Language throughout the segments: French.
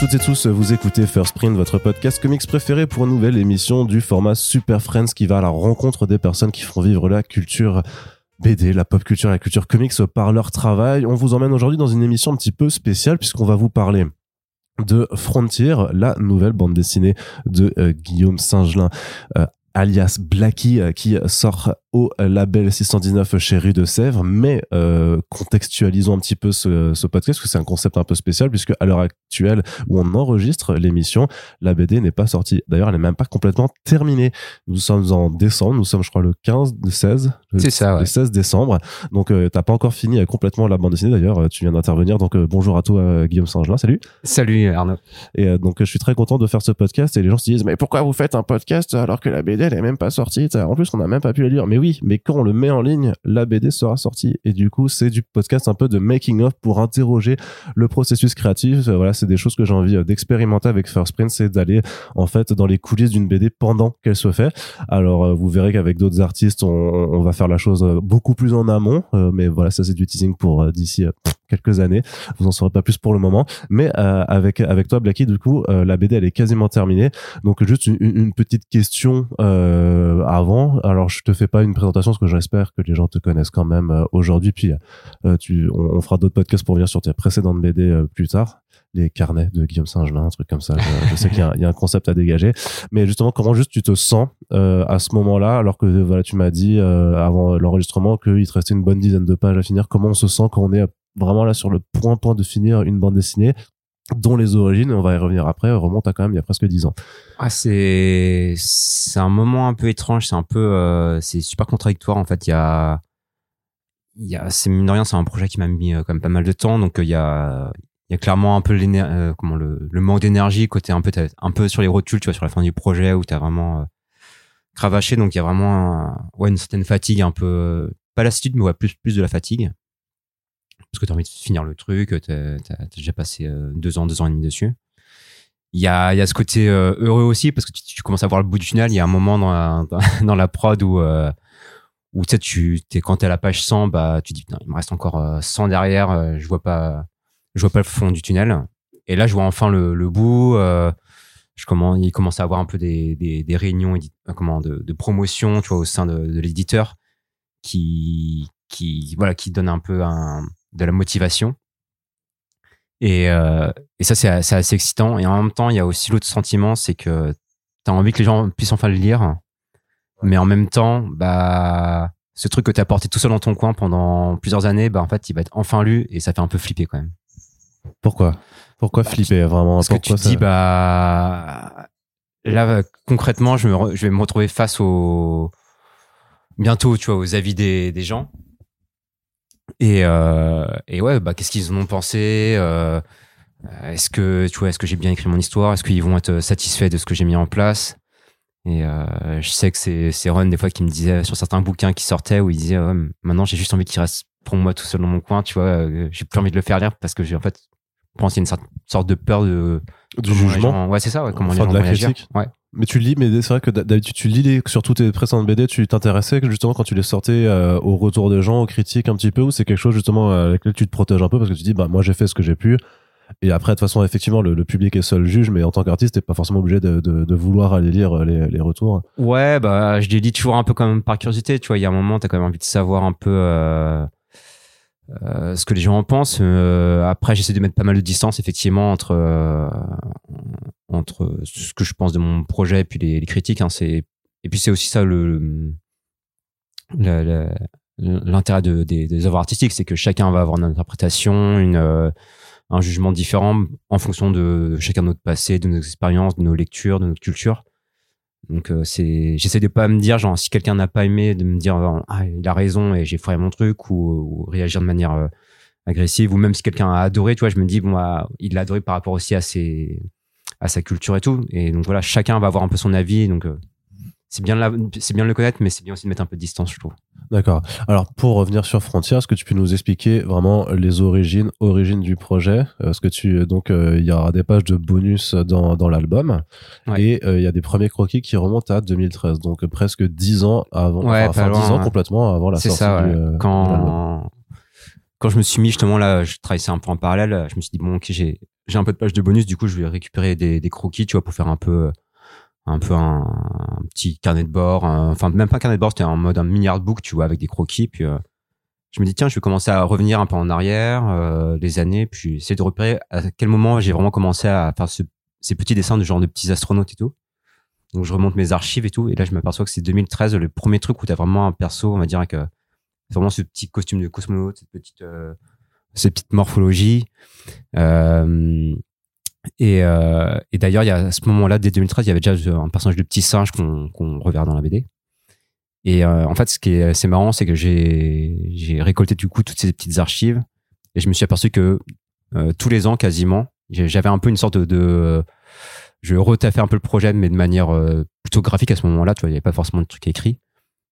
Toutes et tous, vous écoutez First Print, votre podcast comics préféré pour une nouvelle émission du format Super Friends qui va à la rencontre des personnes qui font vivre la culture BD, la pop culture et la culture comics par leur travail. On vous emmène aujourd'hui dans une émission un petit peu spéciale puisqu'on va vous parler de Frontier, la nouvelle bande dessinée de euh, Guillaume Singelin, euh, alias Blacky, euh, qui sort au label 619 chez Rue de Sèvres, mais euh, contextualisons un petit peu ce, ce podcast, parce que c'est un concept un peu spécial, puisque à l'heure actuelle où on enregistre l'émission, la BD n'est pas sortie. D'ailleurs, elle n'est même pas complètement terminée. Nous sommes en décembre, nous sommes je crois le 15, le 16, C'est ça, ouais. le 16 décembre. Donc euh, t'as pas encore fini euh, complètement la bande dessinée, d'ailleurs, euh, tu viens d'intervenir, donc euh, bonjour à toi Guillaume Saint-Gelin, salut. Salut Arnaud. Et donc je suis très content de faire ce podcast et les gens se disent mais pourquoi vous faites un podcast alors que la BD elle est même pas sortie En plus on n'a même pas pu la lire. Mais oui, mais quand on le met en ligne, la BD sera sortie et du coup c'est du podcast un peu de making of pour interroger le processus créatif. Euh, Voilà, c'est des choses que j'ai envie euh, d'expérimenter avec First Print, c'est d'aller en fait dans les coulisses d'une BD pendant qu'elle se fait. Alors euh, vous verrez qu'avec d'autres artistes on, on va faire la chose beaucoup plus en amont, mais voilà ça c'est du teasing pour d'ici quelques années. Vous en saurez pas plus pour le moment, mais euh, avec avec toi Blacky du coup euh, la BD elle est quasiment terminée. Donc juste une, petite question euh, avant. Alors je te fais pas une présentation parce que j'espère que les gens te connaissent quand même aujourd'hui. Puis on, fera d'autres podcasts pour venir sur tes précédentes BD plus tard. Les carnets de Guillaume Saint-Gelin, un truc comme ça. Je, sais qu'il y, a un- concept à dégager. Mais justement, comment juste tu te sens à ce moment-là, alors que voilà, tu m'as dit avant l'enregistrement qu'il te restait une bonne dizaine de pages à finir. Comment on se sent quand on est vraiment là sur le point point de finir une bande dessinée dont les origines, on va y revenir après, remontent à quand même il y a presque dix ans. Ah, c'est c'est un moment un peu étrange, c'est un peu euh, c'est super contradictoire en fait. Il y a il y a c'est mine c'est un projet qui m'a mis euh, quand même pas mal de temps, donc euh, il y a il y a clairement un peu euh, comment le, manque d'énergie côté un peu un peu sur les rotules, tu vois, sur la fin du projet où t'as vraiment euh, cravaché, donc il y a vraiment un- ouais une certaine fatigue, un peu pas lassitude, mais ouais plus plus de la fatigue parce que t'as envie de finir le truc, t'as- t'as déjà passé euh, deux ans, deux ans et demi dessus. Il y a, y a ce côté euh, heureux aussi parce que tu, tu commences à voir le bout du tunnel. Il y a un moment dans la, dans, la prod où, euh, où tu sais, tu, t'es, quand t'es à la page 100, bah, tu dis, putain, il me reste encore euh, 100 derrière, je vois pas, je vois pas le fond du tunnel. Et là, je vois enfin le, le bout. Euh, je commence, il commence à avoir un peu des, des, réunions comment, de, de promotion, tu vois, au sein de, de l'éditeur qui, qui, voilà, qui donne un peu un, de la motivation. Et, euh, et ça, c'est assez excitant. Et en même temps, il y a aussi l'autre sentiment, c'est que tu as envie que les gens puissent enfin le lire. Mais en même temps, bah, ce truc que tu as porté tout seul dans ton coin pendant plusieurs années, bah, en fait, il va être enfin lu et ça fait un peu flipper quand même. Pourquoi? Pourquoi flipper vraiment? Parce que tu Pourquoi te dis, bah, là, concrètement, je, me re- je vais me retrouver face au, bientôt, tu vois, aux avis des, des gens. Et, euh, et ouais, bah, qu'est-ce qu'ils en ont pensé euh, Est-ce que, tu vois, est-ce que j'ai bien écrit mon histoire Est-ce qu'ils vont être satisfaits de ce que j'ai mis en place? Et euh, je sais que c'est, Ron, des fois, qui me disait sur certains bouquins qui sortaient où il disait, maintenant, j'ai juste envie qu'il reste pour moi tout seul dans mon coin, tu vois, j'ai plus envie de le faire lire parce que j'ai, en fait, je pense qu'il y a une sorte de peur de, du comment jugement ouais, c'est ça, ouais, comment Enfin, les gens de la vont réagir. critique. Ouais. Mais tu lis, mais c'est vrai que d'habitude tu lis les, sur toutes tes précédentes BD, tu t'intéressais justement quand tu les sortais euh, au retour des gens, aux critiques un petit peu, ou c'est quelque chose justement euh, avec lequel tu te protèges un peu parce que tu dis bah moi j'ai fait ce que j'ai pu. Et après de toute façon effectivement le, le public est seul juge, mais en tant qu'artiste t'es pas forcément obligé de, de, de vouloir aller lire euh, les, les retours. Ouais, bah, je les lis toujours un peu comme par curiosité, tu vois. Il y a un moment, t'as quand même envie de savoir un peu euh, euh, ce que les gens en pensent. Euh, après, j'essaie de mettre pas mal de distance, effectivement, entre euh, entre ce que je pense de mon projet et puis les, critiques. Hein, c'est et puis c'est aussi ça le- l'intérêt de, des, des œuvres artistiques, c'est que chacun va avoir une interprétation, une euh, un jugement différent en fonction de chacun de notre passé, de nos expériences, de nos lectures, de notre culture. Donc euh, c'est, j'essaie de pas me dire genre si quelqu'un n'a pas aimé de me dire euh, ah il a raison et j'ai foiré mon truc ou, ou réagir de manière euh, agressive ou même si quelqu'un a adoré, tu vois, je me dis bon ah, il l'a adoré par rapport aussi à ses à sa culture et tout. Et donc voilà chacun va avoir un peu son avis. Donc euh, c'est bien la- bien de le connaître mais c'est bien aussi de mettre un peu de distance je trouve. D'accord. Alors pour revenir sur Frontier, est-ce que tu peux nous expliquer vraiment les origines, origines du projet? Est-ce que tu donc euh, il y aura des pages de bonus dans, dans l'album Ouais. et euh, il y a des premiers croquis qui remontent à 2013, donc euh, presque 10 ans avant, Ouais, enfin, pas enfin, 10 loin, ans complètement avant la C'est sortie ça, ouais. du, euh, quand quand je me suis mis justement là, je travaillais un peu en parallèle. Je me suis dit bon, ok, j'ai j'ai un peu de page de bonus, du coup, je vais récupérer des, des croquis, tu vois, pour faire un peu, un peu un, petit carnet de bord. Enfin, même pas un carnet de bord, c'était en mode un mini artbook, tu vois, avec des croquis. Puis, euh, je me dis, tiens, je vais commencer à revenir un peu en arrière, euh, les années, puis essayer de repérer à quel moment j'ai vraiment commencé à faire ce- ces petits dessins de genre de petits astronautes et tout. Donc, je remonte mes archives et tout. Et là, je m'aperçois que c'est 2013, le premier truc où t'as vraiment un perso, on va dire, avec euh, vraiment ce petit costume de cosmonaute, cette petite, euh, cette petite morphologie. Et, euh, et d'ailleurs, à ce moment-là, dès 2013, il y avait déjà un personnage de petit singe qu'on qu'on reverra dans la BD. Et euh, en fait, ce qui est assez marrant, c'est que j'ai récolté du coup toutes ces petites archives et je me suis aperçu que euh, tous les ans, quasiment, j'avais un peu une sorte de, de je retaffais un peu le projet, mais de manière euh, plutôt graphique à ce moment-là. Tu vois, il n'y avait pas forcément de trucs écrits.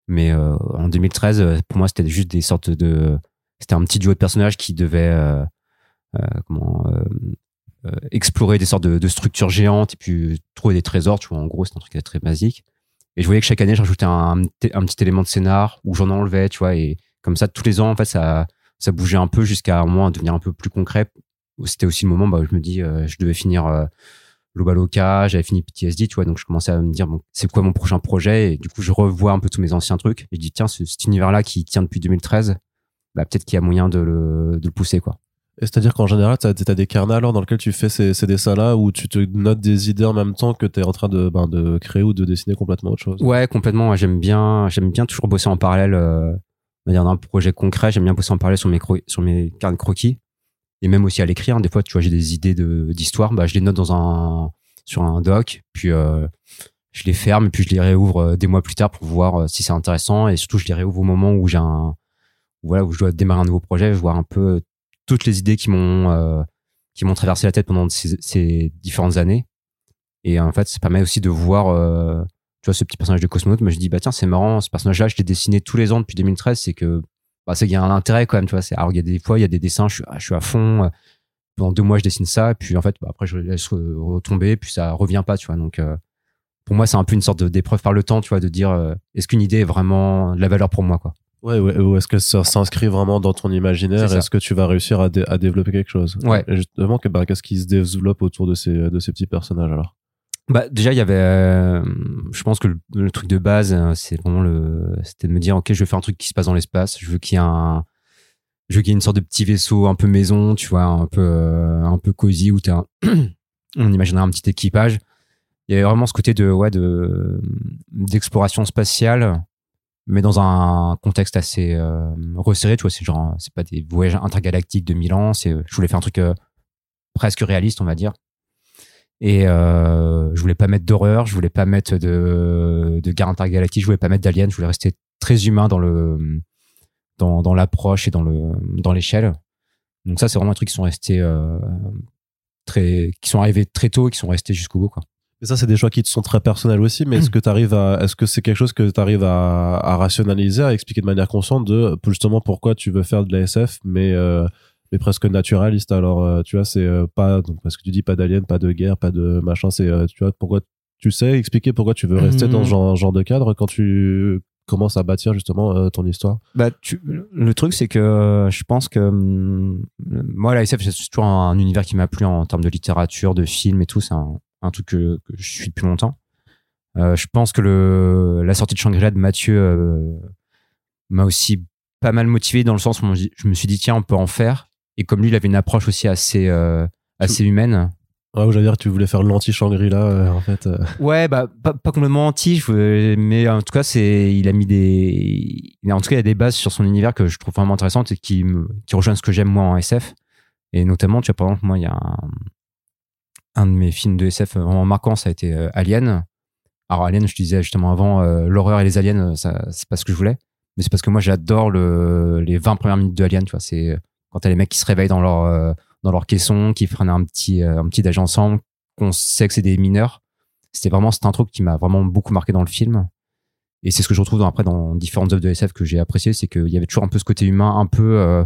Mais euh, en 2013, euh, pour moi, c'était juste des sortes de c'était un petit duo de personnages qui devaient euh, euh, comment euh, euh, explorer des sortes de, structures géantes et puis trouver des trésors. Tu vois, en gros, c'est un truc très basique. Et je voyais que chaque année, je rajoutais un, petit élément de scénar ou j'en enlevais, tu vois. Et comme ça, tous les ans, en fait, ça, ça bougeait un peu jusqu'à moment à devenir un peu plus concret. C'était aussi le moment bah, où je me dis, euh, je devais finir euh, Lobaloka, j'avais fini PTSD, tu vois. Donc, je commençais à me dire, bon, c'est quoi mon prochain projet? Et du coup, je revois un peu tous mes anciens trucs. Et je dis, tiens, ce- cet univers-là qui tient depuis 2013, bah, peut-être qu'il y a moyen de le, de le pousser, quoi. C'est-à-dire qu'en général, tu as, des carnets alors dans lesquels tu fais ces, dessins-là où tu te notes des idées en même temps que tu es en train de, ben, de créer ou de dessiner complètement autre chose. Ouais, complètement. J'aime bien, j'aime bien toujours bosser en parallèle. Euh, d'un projet concret. J'aime bien bosser en parallèle sur mes sur croquis et même aussi à l'écrire. hein. Des fois, tu vois, j'ai des idées d'histoire. Bah, je les note dans un sur un doc, puis euh, je les ferme et puis je les réouvre euh, des mois plus tard pour voir euh, si c'est intéressant et surtout je les réouvre au moment où j'ai un voilà où je dois démarrer un nouveau projet, voir un peu toutes les idées qui m'ont euh, qui m'ont traversé la tête pendant ces, ces différentes années. Et en fait, ça permet aussi de voir euh, tu vois ce petit personnage de cosmonaute. Moi je dis bah tiens c'est marrant ce personnage là je l'ai dessiné tous les ans depuis 2013 c'est que bah c'est qu'il y a un intérêt quand même tu vois alors il y a des fois il y a des dessins je suis, je suis à fond euh, pendant deux mois je dessine ça puis en fait bah, après je laisse re- retomber puis ça revient pas tu vois. Donc euh, pour moi c'est un peu une sorte d'épreuve par le temps tu vois de dire euh, est-ce qu'une idée est vraiment de la valeur pour moi quoi Ouais, ouais, ou est-ce que ça s'inscrit vraiment dans ton imaginaire. Est-ce que tu vas réussir à, dé- à développer quelque chose? Ouais. Et justement, que, bah, qu'est-ce qui se développe autour de ces, de ces petits personnages alors? Bah déjà il y avait, euh, je pense que le, le truc de base euh, c'est vraiment le, c'était de me dire ok je vais faire un truc qui se passe dans l'espace, je veux qu'il y ait un, je veux qu'il y ait une sorte de petit vaisseau un peu maison, tu vois, un peu euh, un peu cosy où t'as, on imaginerait un petit équipage. Il y avait vraiment ce côté de ouais de d'exploration spatiale, mais dans un contexte assez euh, resserré, tu vois, c'est genre c'est pas des voyages intergalactiques de mille ans, c'est je voulais faire un truc euh, presque réaliste on va dire. Et euh, je voulais pas mettre d'horreur, je voulais pas mettre de, de guerre intergalactique, je voulais pas mettre d'aliens, je voulais rester très humain dans le dans, dans l'approche et dans le dans l'échelle. Donc ça c'est vraiment un truc qui sont restés euh, très qui sont arrivés très tôt et qui sont restés jusqu'au bout quoi. Mais ça, c'est des choix qui te sont très personnels aussi, mais est-ce que tu arrives à, est-ce que c'est quelque chose que tu arrives à, à rationaliser, à expliquer de manière consciente de justement pourquoi tu veux faire de la SF, mais, euh, mais presque naturaliste? Alors, euh, tu vois, c'est euh, pas, donc, parce que tu dis pas d'aliens, pas de guerre, pas de machin, c'est, euh, tu vois, pourquoi tu sais expliquer pourquoi tu veux rester dans ce genre, genre de cadre quand tu commences à bâtir justement euh, ton histoire? Bah, tu, le truc, c'est que je pense que hum, moi, la SF, c'est toujours un, un univers qui m'a plu en termes de littérature, de films et tout. C'est un, un truc que, que je suis depuis longtemps. Euh, je pense que le, la sortie de Shangri-La de Mathieu euh, m'a aussi pas mal motivé dans le sens où je me suis dit, tiens, on peut en faire. Et comme lui, il avait une approche aussi assez, euh, assez humaine. Ouais, ou j'allais dire que tu voulais faire l'anti-Shangri-La, euh, en fait. Ouais, bah pas, pas complètement anti, mais en tout cas, c'est il a mis des, en tout cas, il y a des bases sur son univers que je trouve vraiment intéressantes et qui me, qui rejoignent ce que j'aime moi en SF. Et notamment, tu vois, par exemple, moi, il y a un, un de mes films de SF vraiment marquants, ça a été euh, Alien. Alors Alien, je te disais justement avant, euh, l'horreur et les aliens, ça, c'est pas ce que je voulais, mais c'est parce que moi, j'adore le, les 20 premières minutes de Alien, tu vois, c'est euh, quand t'as les mecs qui se réveillent dans leur euh, dans leur caisson, qui prennent un petit euh, un petit ensemble, qu'on sait que c'est des mineurs. C'était vraiment c'est un truc qui m'a vraiment beaucoup marqué dans le film. Et c'est ce que je retrouve dans, après dans différentes œuvres de SF que j'ai apprécié, c'est qu'il y avait toujours un peu ce côté humain, un peu euh,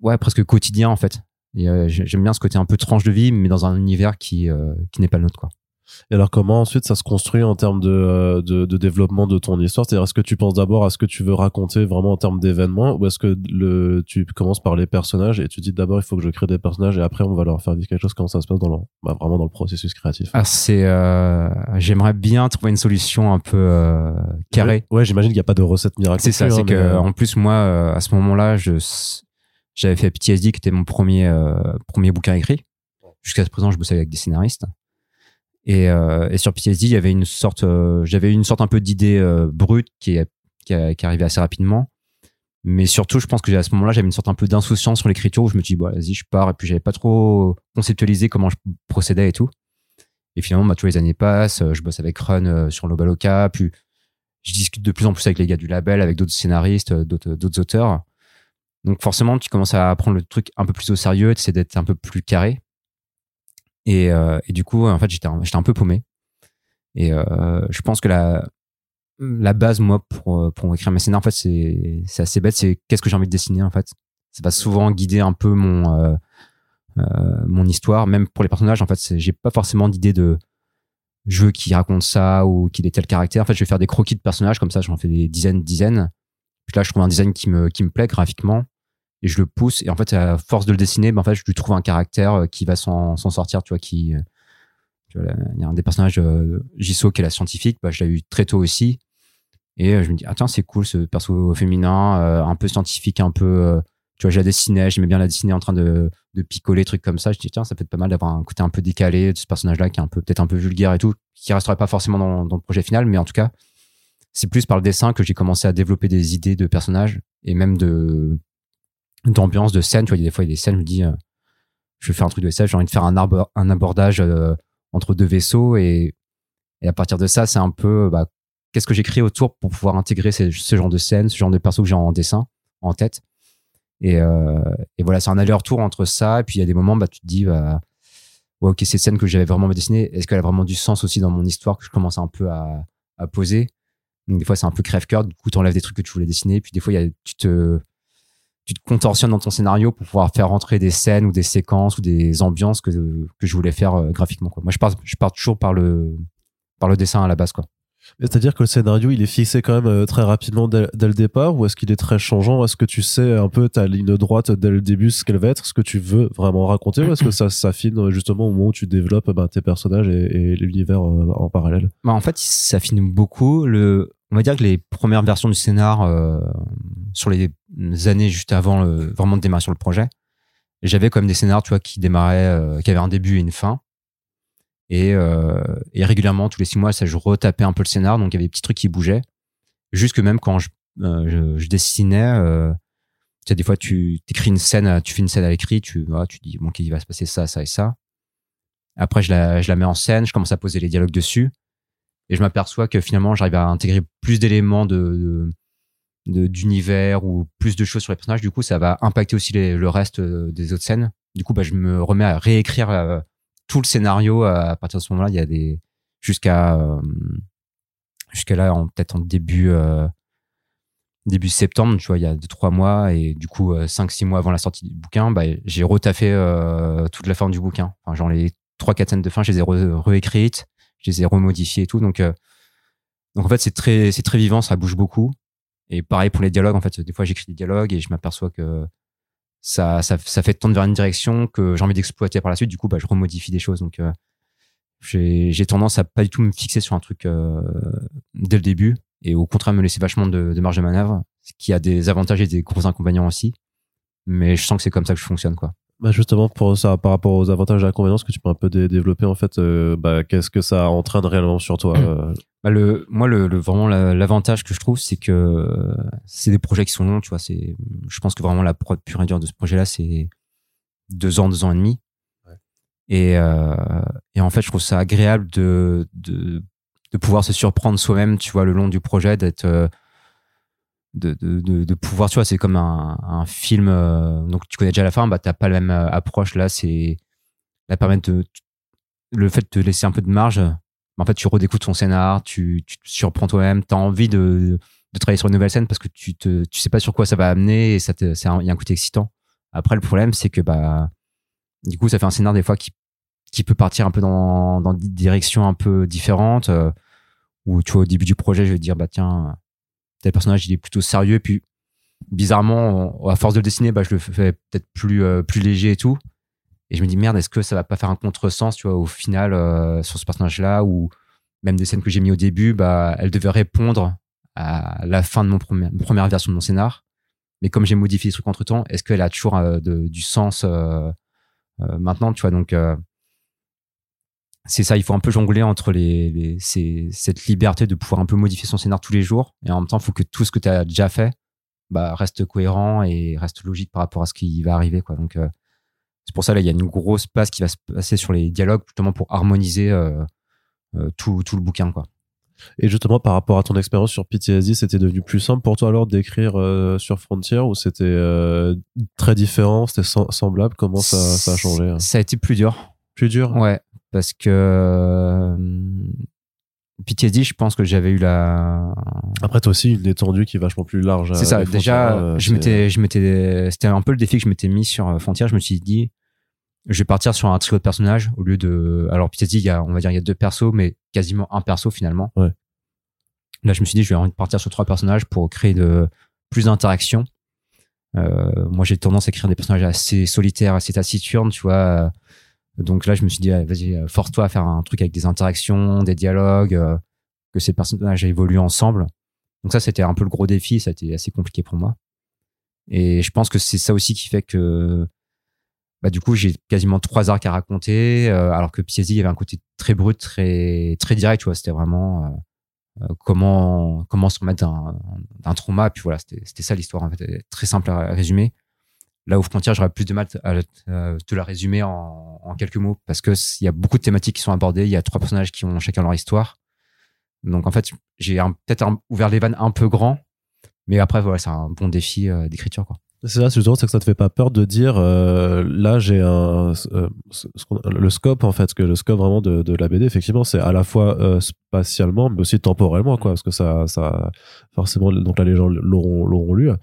ouais presque quotidien en fait. Et, euh, j'ai- j'aime bien ce côté un peu tranche de vie, mais dans un univers qui euh, qui n'est pas le nôtre quoi. Et alors, comment ensuite ça se construit en termes de, euh, de, de développement de ton histoire? C'est-à-dire, est-ce que tu penses d'abord à ce que tu veux raconter vraiment en termes d'événements ou est-ce que le, tu commences par les personnages et tu dis d'abord il faut que je crée des personnages et après on va leur faire vivre quelque chose? Comment ça se passe dans le, bah, vraiment dans le processus créatif? Ah, c'est, euh, J'aimerais bien trouver une solution un peu euh, carrée. Ouais, j'imagine qu'il n'y a pas de recette miracle. C'est ça, c'est hein, que euh, en plus, moi, euh, à ce moment-là, je, j'avais fait PTSD qui était mon premier, euh, premier bouquin écrit. Jusqu'à ce présent, je bossais avec des scénaristes. Et, euh, sur PTSD, il y une sorte, euh, j'avais une sorte un peu d'idée brute qui est, qui, arrivait assez rapidement. Mais surtout, je pense que à ce moment-là, j'avais une sorte un peu d'insouciance sur l'écriture où je me dit, bon, vas-y, je pars. Et puis, j'avais pas trop conceptualisé comment je procédais et tout. Et finalement, bah, tous les années passent. Je bosse avec Run sur Lobaloka. Puis, je discute de plus en plus avec les gars du label, avec d'autres scénaristes, d'autres auteurs. Donc, forcément, tu commences à prendre le truc un peu plus au sérieux, essaies d'être un peu plus carré. Et, euh, et du coup, en fait, j'étais un, peu paumé. Et euh, je pense que la, base, moi, pour, écrire mes scénarios, en fait, c'est, c'est assez bête. C'est qu'est-ce que j'ai envie de dessiner, en fait. Ça va souvent guider un peu mon, euh, histoire. Même pour les personnages, en fait, c'est- j'ai pas forcément d'idée de je veux qu'il raconte ça ou qu'il ait tel caractère. En fait, je vais faire des croquis de personnages comme ça. J'en fais des dizaines, dizaines. Puis là, je trouve un design qui qui me plaît graphiquement et je le pousse. Et en fait, à force de le dessiner, ben, en fait, je lui trouve un caractère euh, qui va s'en sortir, tu vois, qui, euh, il y a un des personnages, euh, Jisoo, qui est la scientifique, bah, je l'ai eu très tôt aussi. Et je me dis, ah tiens, c'est cool ce perso féminin, un peu scientifique, un peu, tu vois, je la dessinais, j'aimais bien la dessiner en train de, de picoler, trucs comme ça. Je dis, tiens, ça peut être pas mal d'avoir un côté un peu décalé de ce personnage-là qui est un peu, peut-être un peu vulgaire et tout, qui resterait pas forcément dans le projet final, mais en tout cas, c'est plus par le dessin que j'ai commencé à développer des idées de personnages et même de, d'ambiance, de scène. Tu vois, il y a des fois, il y a des scènes, je me dis, je vais faire un truc de SF, j'ai envie de faire un, arbre, un abordage euh, entre deux vaisseaux et, et à partir de ça, c'est un peu, bah, qu'est-ce que j'écris autour pour pouvoir intégrer ces- ce genre de scène, ce genre de perso que j'ai en dessin, en tête. Et, euh, et voilà, c'est un aller-retour entre ça. Et puis il y a des moments, bah, tu te dis, bah, ok, cette scène que j'avais vraiment dessinées, est-ce qu'elle a vraiment du sens aussi dans mon histoire que je commence un peu à, poser? Donc des fois, c'est un peu crève-cœur. Du coup, tu enlèves des trucs que tu voulais dessiner. Puis des fois, y a, tu te tu te contorsionnes dans ton scénario pour pouvoir faire rentrer des scènes ou des séquences ou des ambiances que, que je voulais faire euh, graphiquement. Quoi. Moi, je pars, je pars toujours par le, par le dessin à la base. Quoi. C'est-à-dire que le scénario, il est fixé quand même euh, très rapidement dès, dès le départ ou est-ce qu'il est très changeant? Est-ce que tu sais un peu ta ligne droite dès le début ce qu'elle va être, ce que tu veux vraiment raconter ou est-ce que ça s'affine euh, justement au moment où tu développes ben, tes personnages et, et l'univers en parallèle? Bah, en fait, ça finit beaucoup. Le, on va dire que les premières versions du scénar, euh, sur les années juste avant le, vraiment de démarrer sur le projet, j'avais comme des scénars, tu vois, qui démarraient, euh, qui avaient un début et une fin. Et, euh, et régulièrement, tous les six mois, ça, je retapais un peu le scénar, donc il y avait des petits trucs qui bougeaient. Jusque même quand je, euh, je, dessinais, tu sais, des fois, tu écris une scène, tu fais une scène à l'écrit, tu, voilà, tu dis, bon, qu'il va se passer ça, ça et ça. Après, je la, je la mets en scène, je commence à poser les dialogues dessus. Et je m'aperçois que finalement, j'arrive à intégrer plus d'éléments de- d'univers ou plus de choses sur les personnages. Du coup, ça va impacter aussi les- le reste euh, des autres scènes. Du coup, bah, je me remets à réécrire euh, tout le scénario à, à partir de ce moment-là. Il y a des jusqu'à euh, jusqu'à là, peut-être en début euh, début septembre, tu vois, il y a deux trois mois et du coup euh, cinq six mois avant la sortie du bouquin, bah, j'ai retaffé euh, toute la fin du bouquin. Enfin, genre les trois quatre scènes de fin, je les ai réécrites je les ai remodifiés et tout. Donc, euh, donc en fait, c'est très, c'est très vivant, ça bouge beaucoup. Et pareil pour les dialogues, en fait, des fois j'écris des dialogues et je m'aperçois que ça, ça, ça fait tendre vers une direction que j'ai envie d'exploiter par la suite. Du coup, bah, je remodifie des choses. Donc, euh, j'ai tendance à pas du tout me fixer sur un truc euh, dès le début et au contraire me laisser vachement de, de marge de manœuvre, ce qui a des avantages et des gros inconvénients aussi. Mais je sens que c'est comme ça que je fonctionne, quoi. Bah justement pour ça par rapport aux avantages et inconvénients que tu peux un peu dé- développer en fait euh, bah, qu'est-ce que ça entraîne réellement sur toi euh, Bah, le, moi, le, le- vraiment la- l'avantage que je trouve, c'est que c'est des projets qui sont longs. Tu vois, je pense que vraiment la prod pure et dure de ce projet-là, c'est deux ans, deux ans et demi. Ouais. Et, euh, et en fait, je trouve ça agréable de, de, de pouvoir se surprendre soi-même, tu vois, le long du projet, d'être, de, de, de, pouvoir, tu vois, c'est comme un, un film. euh, donc, tu connais déjà la fin, bah, t'as pas la même euh, approche. Là, c'est la permettre de, le fait de te laisser un peu de marge en fait, tu redécoutes ton scénar, tu, tu te surprends toi-même, tu as envie de, de travailler sur une nouvelle scène parce que tu te, tu sais pas sur quoi ça va amener et ça c'est il y a un côté excitant. Après, le problème, c'est que, bah, du coup, ça fait un scénar des fois qui, qui peut partir un peu dans, dans des directions un peu différentes. euh, où tu vois, au début du projet, je vais te dire, bah tiens, tel personnage, il est plutôt sérieux. Puis, bizarrement, à force de le dessiner, bah, je le fais peut-être plus, euh, plus léger et tout. Et je me dis, merde, est-ce que ça va pas faire un contresens, tu vois, au final, euh, sur ce personnage-là, ou même des scènes que j'ai mis au début, bah, elles devaient répondre à la fin de mon premier, première version de mon scénar. Mais comme j'ai modifié les trucs entre temps, est-ce qu'elle a toujours euh, du sens maintenant, tu vois, donc, c'est ça, il faut un peu jongler entre les, les- ces- cette liberté de pouvoir un peu modifier son scénar tous les jours, et en même temps, il faut que tout ce que tu as déjà fait bah, reste cohérent et reste logique par rapport à ce qui va arriver. Quoi. Donc, euh, c'est pour ça, là, il y a une grosse passe qui va se passer sur les dialogues, justement pour harmoniser euh, euh, tout, tout le bouquin. Quoi. Et justement, par rapport à ton expérience sur PTSD, c'était devenu plus simple pour toi alors d'écrire sur Frontier ou c'était très différent, c'était sem- semblable? Comment ça, ça a changé hein Ça a été plus dur. Plus dur? Ouais, parce que euh, PTSD, je pense que j'avais eu la, Après, t'as aussi une étendue qui est vachement plus large. C'est ça. Déjà, euh, je m'étais, je m'étais, c'était un peu le défi que je m'étais mis sur euh, Frontier. Je me suis dit, je vais partir sur un trio de personnages au lieu de. Alors, peut-être il y a, on va dire, il y a deux persos, mais quasiment un perso finalement. Ouais. Là, je me suis dit, je vais partir sur trois personnages pour créer de plus d'interactions. Euh, moi, j'ai tendance à écrire des personnages assez solitaires, assez taciturnes, tu vois. Donc là, je me suis dit, vas-y, euh, force-toi à faire un truc avec des interactions, des dialogues, euh, que ces personnages évoluent ensemble. Donc ça, c'était un peu le gros défi. Ça a été assez compliqué pour moi. Et je pense que c'est ça aussi qui fait que, bah, du coup, j'ai quasiment trois arcs à raconter, euh, alors que PTSD, il y avait un côté très brut, très, très direct, tu vois. C'était vraiment euh, comment, comment se remettre d'un, trauma. Puis voilà, c'était, ça l'histoire, en fait. Très simple à résumer. Là où Frontier, j'aurais plus de mal à te la résumer en, quelques mots parce que s- il y a beaucoup de thématiques qui sont abordées. Il y a trois personnages qui ont chacun leur histoire. Donc en fait, j'ai peut-être ouvert les vannes un peu grand, mais après voilà, c'est un bon défi euh, d'écriture quoi. C'est ça, c'est justement, c'est que ça te fait pas peur de dire, euh, là, j'ai un, euh, ce- ce qu'on- le scope, en fait, que le scope vraiment de, de la BD, effectivement, c'est à la fois euh, spatialement, mais aussi temporellement, quoi, parce que ça, ça, forcément, donc là, les gens l'auront, l'auront lu, euh,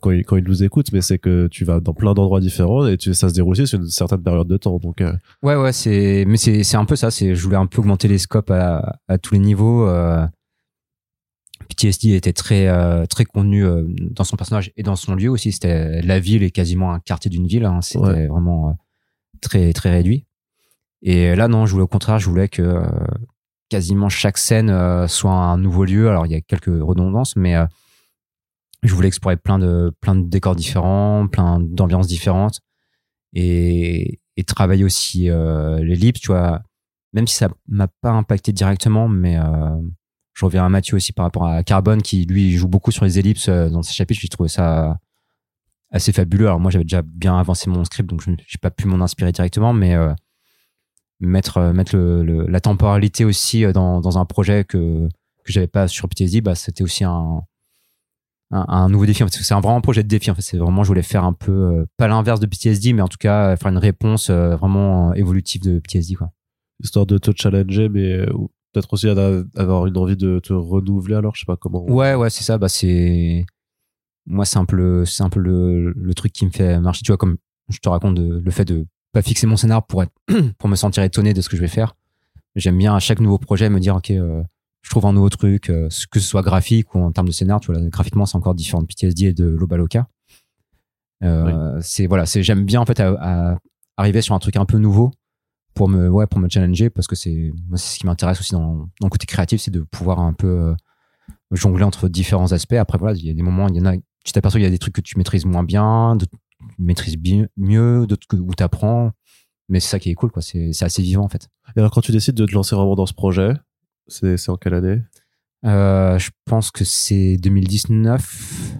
quand ils, quand ils nous écoutent, mais c'est que tu vas dans plein d'endroits différents et tu, ça se déroule aussi sur une certaine période de temps, donc, euh, Ouais ouais, c'est mais c'est c'est un peu ça. C'est je voulais un peu augmenter les scopes à, à tous les niveaux. PTSD était très euh, très contenu euh, dans son personnage et dans son lieu aussi. C'était la ville et quasiment un quartier d'une ville. hein. C'était Ouais. vraiment euh, très très réduit. Et là non, je voulais au contraire, je voulais que euh, quasiment chaque scène soit un nouveau lieu. Alors il y a quelques redondances, mais je voulais explorer plein de plein de décors différents, plein d'ambiances différentes et, et travailler aussi l'ellipse, tu vois. Même si ça m'a pas impacté directement, mais je reviens à Mathieu aussi par rapport à Carbone qui lui joue beaucoup sur les ellipses euh, dans ses chapitres. J'ai trouvé ça assez fabuleux. Alors moi j'avais déjà bien avancé mon script, donc je n'ai pas pu m'en inspirer directement, mais euh, mettre euh, mettre le, le- la temporalité aussi euh, dans, dans un projet que que j'avais pas sur PTSD, bah c'était aussi un, un un nouveau défi. C'est un vraiment projet de défi. En fait, c'est vraiment je voulais faire un peu euh, pas l'inverse de PTSD, mais en tout cas euh, faire une réponse euh, vraiment euh, évolutive de PTSD quoi. histoire de te challenger, mais euh, peut-être aussi d'avoir une envie de te renouveler, alors, je sais pas comment. Ouais, ouais, c'est ça. Bah, c'est moi, c'est un peu le, c'est un peu le, le truc qui me fait marcher. Tu vois, comme je te raconte de- le fait de pas fixer mon scénar pour être, pour me sentir étonné de ce que je vais faire. J'aime bien à chaque nouveau projet me dire, ok, euh, je trouve un nouveau truc, euh, que ce soit graphique ou en termes de scénar. Tu vois, là, graphiquement, c'est encore différent de PTSD et de Lobaloka. Euh, C'est voilà, c'est j'aime bien en fait à, à arriver sur un truc un peu nouveau pour me ouais pour me challenger parce que c'est moi c'est ce qui m'intéresse aussi dans, dans le côté créatif, c'est de pouvoir un peu euh, jongler entre différents aspects. Après, voilà, il y a des moments, il y en a, tu t'aperçois qu'il y a des trucs que tu maîtrises moins bien, d'autres que tu maîtrises bien, mieux, d'autres que, où tu apprends. Mais c'est ça qui est cool, quoi. C'est, c'est assez vivant, en fait. Et alors, quand tu décides de te lancer vraiment dans ce projet, c'est en quelle année? Euh, je pense que c'est 2019.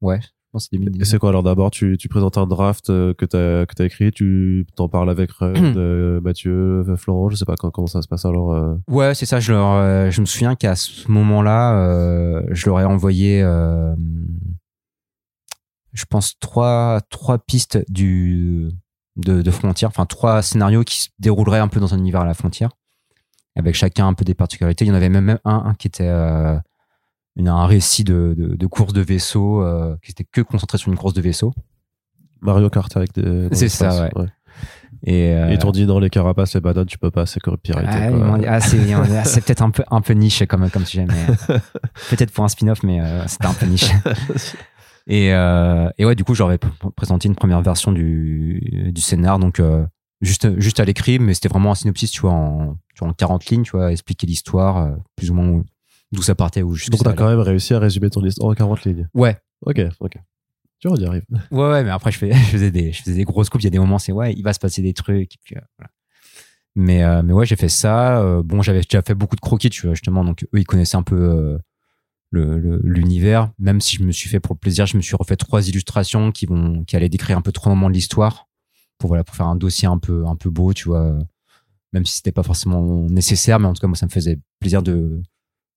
Ouais, pense que c'est Et 2019. c'est quoi alors d'abord tu, tu présentes un draft euh, que t'as que t'as écrit, tu t'en parles avec Red, euh, Mathieu, Florent, je sais pas comment ça se passe alors. euh? Ouais, c'est ça. Je, leur, euh, je me souviens qu'à ce moment-là, euh, je leur ai envoyé, je pense, trois, trois pistes du, de, de frontière, enfin trois scénarios qui se dérouleraient un peu dans un univers à la frontière, avec chacun un peu des particularités. Il y en avait même, un, un qui était une- un récit de, de, de course de vaisseau, euh, qui était que concentré sur une course de vaisseau. Mario Kart avec des. dans C'est ça, ouais. Et, euh, t'ont dit non, les carapaces, les bananes, tu peux pas, c'est m'ont dit, ah, c'est ah, c'est peut-être un peu, un peu niche comme, comme sujet, mais euh, peut-être pour un spin-off, mais euh, c'était un peu niche. Et, euh, et ouais, du coup, j'aurais pr- présenté une première version du, du scénar, donc euh, juste, juste à l'écrit, mais c'était vraiment un synopsis, tu vois, en, tu vois, en 40 lignes, tu vois, expliquer l'histoire, euh, plus ou moins où- d'où ça partait. Où jusqu'où Donc t'as quand même réussi à résumer ton histoire en 40 lignes. Ouais, Ok, ok. Tu vois, on y arrive. ouais, ouais, mais après, je, fais, je, faisais des, je faisais des grosses coupes. Il y a des moments, c'est ouais, il va se passer des trucs. Et puis, euh, voilà. Mais, euh, mais ouais, j'ai fait ça. Euh, bon, j'avais déjà fait beaucoup de croquis, tu vois, justement. Donc, eux, ils connaissaient un peu l'univers. Même si je me suis fait pour le plaisir, je me suis refait trois illustrations qui vont, qui allaient décrire un peu trop le moment de l'histoire. Pour, voilà, pour faire un dossier un peu, un peu beau, tu vois. Même si c'était pas forcément nécessaire, mais en tout cas, moi, ça me faisait plaisir de,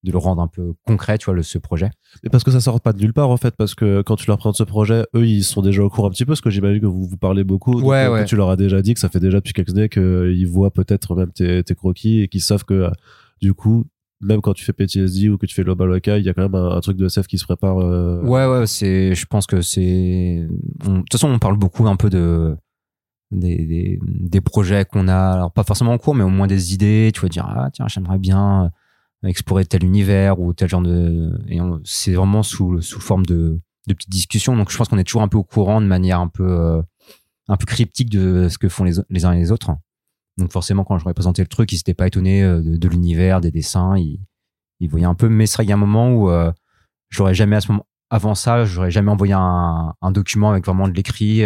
de le rendre un peu concret, tu vois, le, ce projet. Mais parce que ça sort pas de nulle part, en fait, parce que quand tu leur présentes ce projet, eux, ils sont déjà au courant un petit peu, parce que j'imagine que vous vous parlez beaucoup. donc, Ouais, euh, ouais. Tu leur as déjà dit que ça fait déjà depuis quelques années qu'ils voient peut-être même tes, tes croquis et qu'ils savent que, euh, du coup, même quand tu fais PTSD ou que tu fais Global Waka, il y a quand même un, un truc de SF qui se prépare. euh, Ouais, ouais, c'est, je pense que c'est, de toute façon, on parle beaucoup un peu de, des, des, des projets qu'on a, alors pas forcément en cours, mais au moins des idées, tu vas dire, ah, tiens, j'aimerais bien explorer tel univers ou tel genre de, et c'est vraiment sous, sous forme de, de petites discussions. Donc, je pense qu'on est toujours un peu au courant de manière un peu, euh, un peu cryptique de ce que font les, uns et les autres. Donc, forcément, quand ai présenté le truc, ils s'étaient pas étonnés euh, de, l'univers, des dessins, ils, ils voyaient un peu, mais c'est vrai qu'il y a un moment où, euh, j'aurais jamais à ce moment avant ça j'aurais jamais envoyé un, document avec vraiment de l'écrit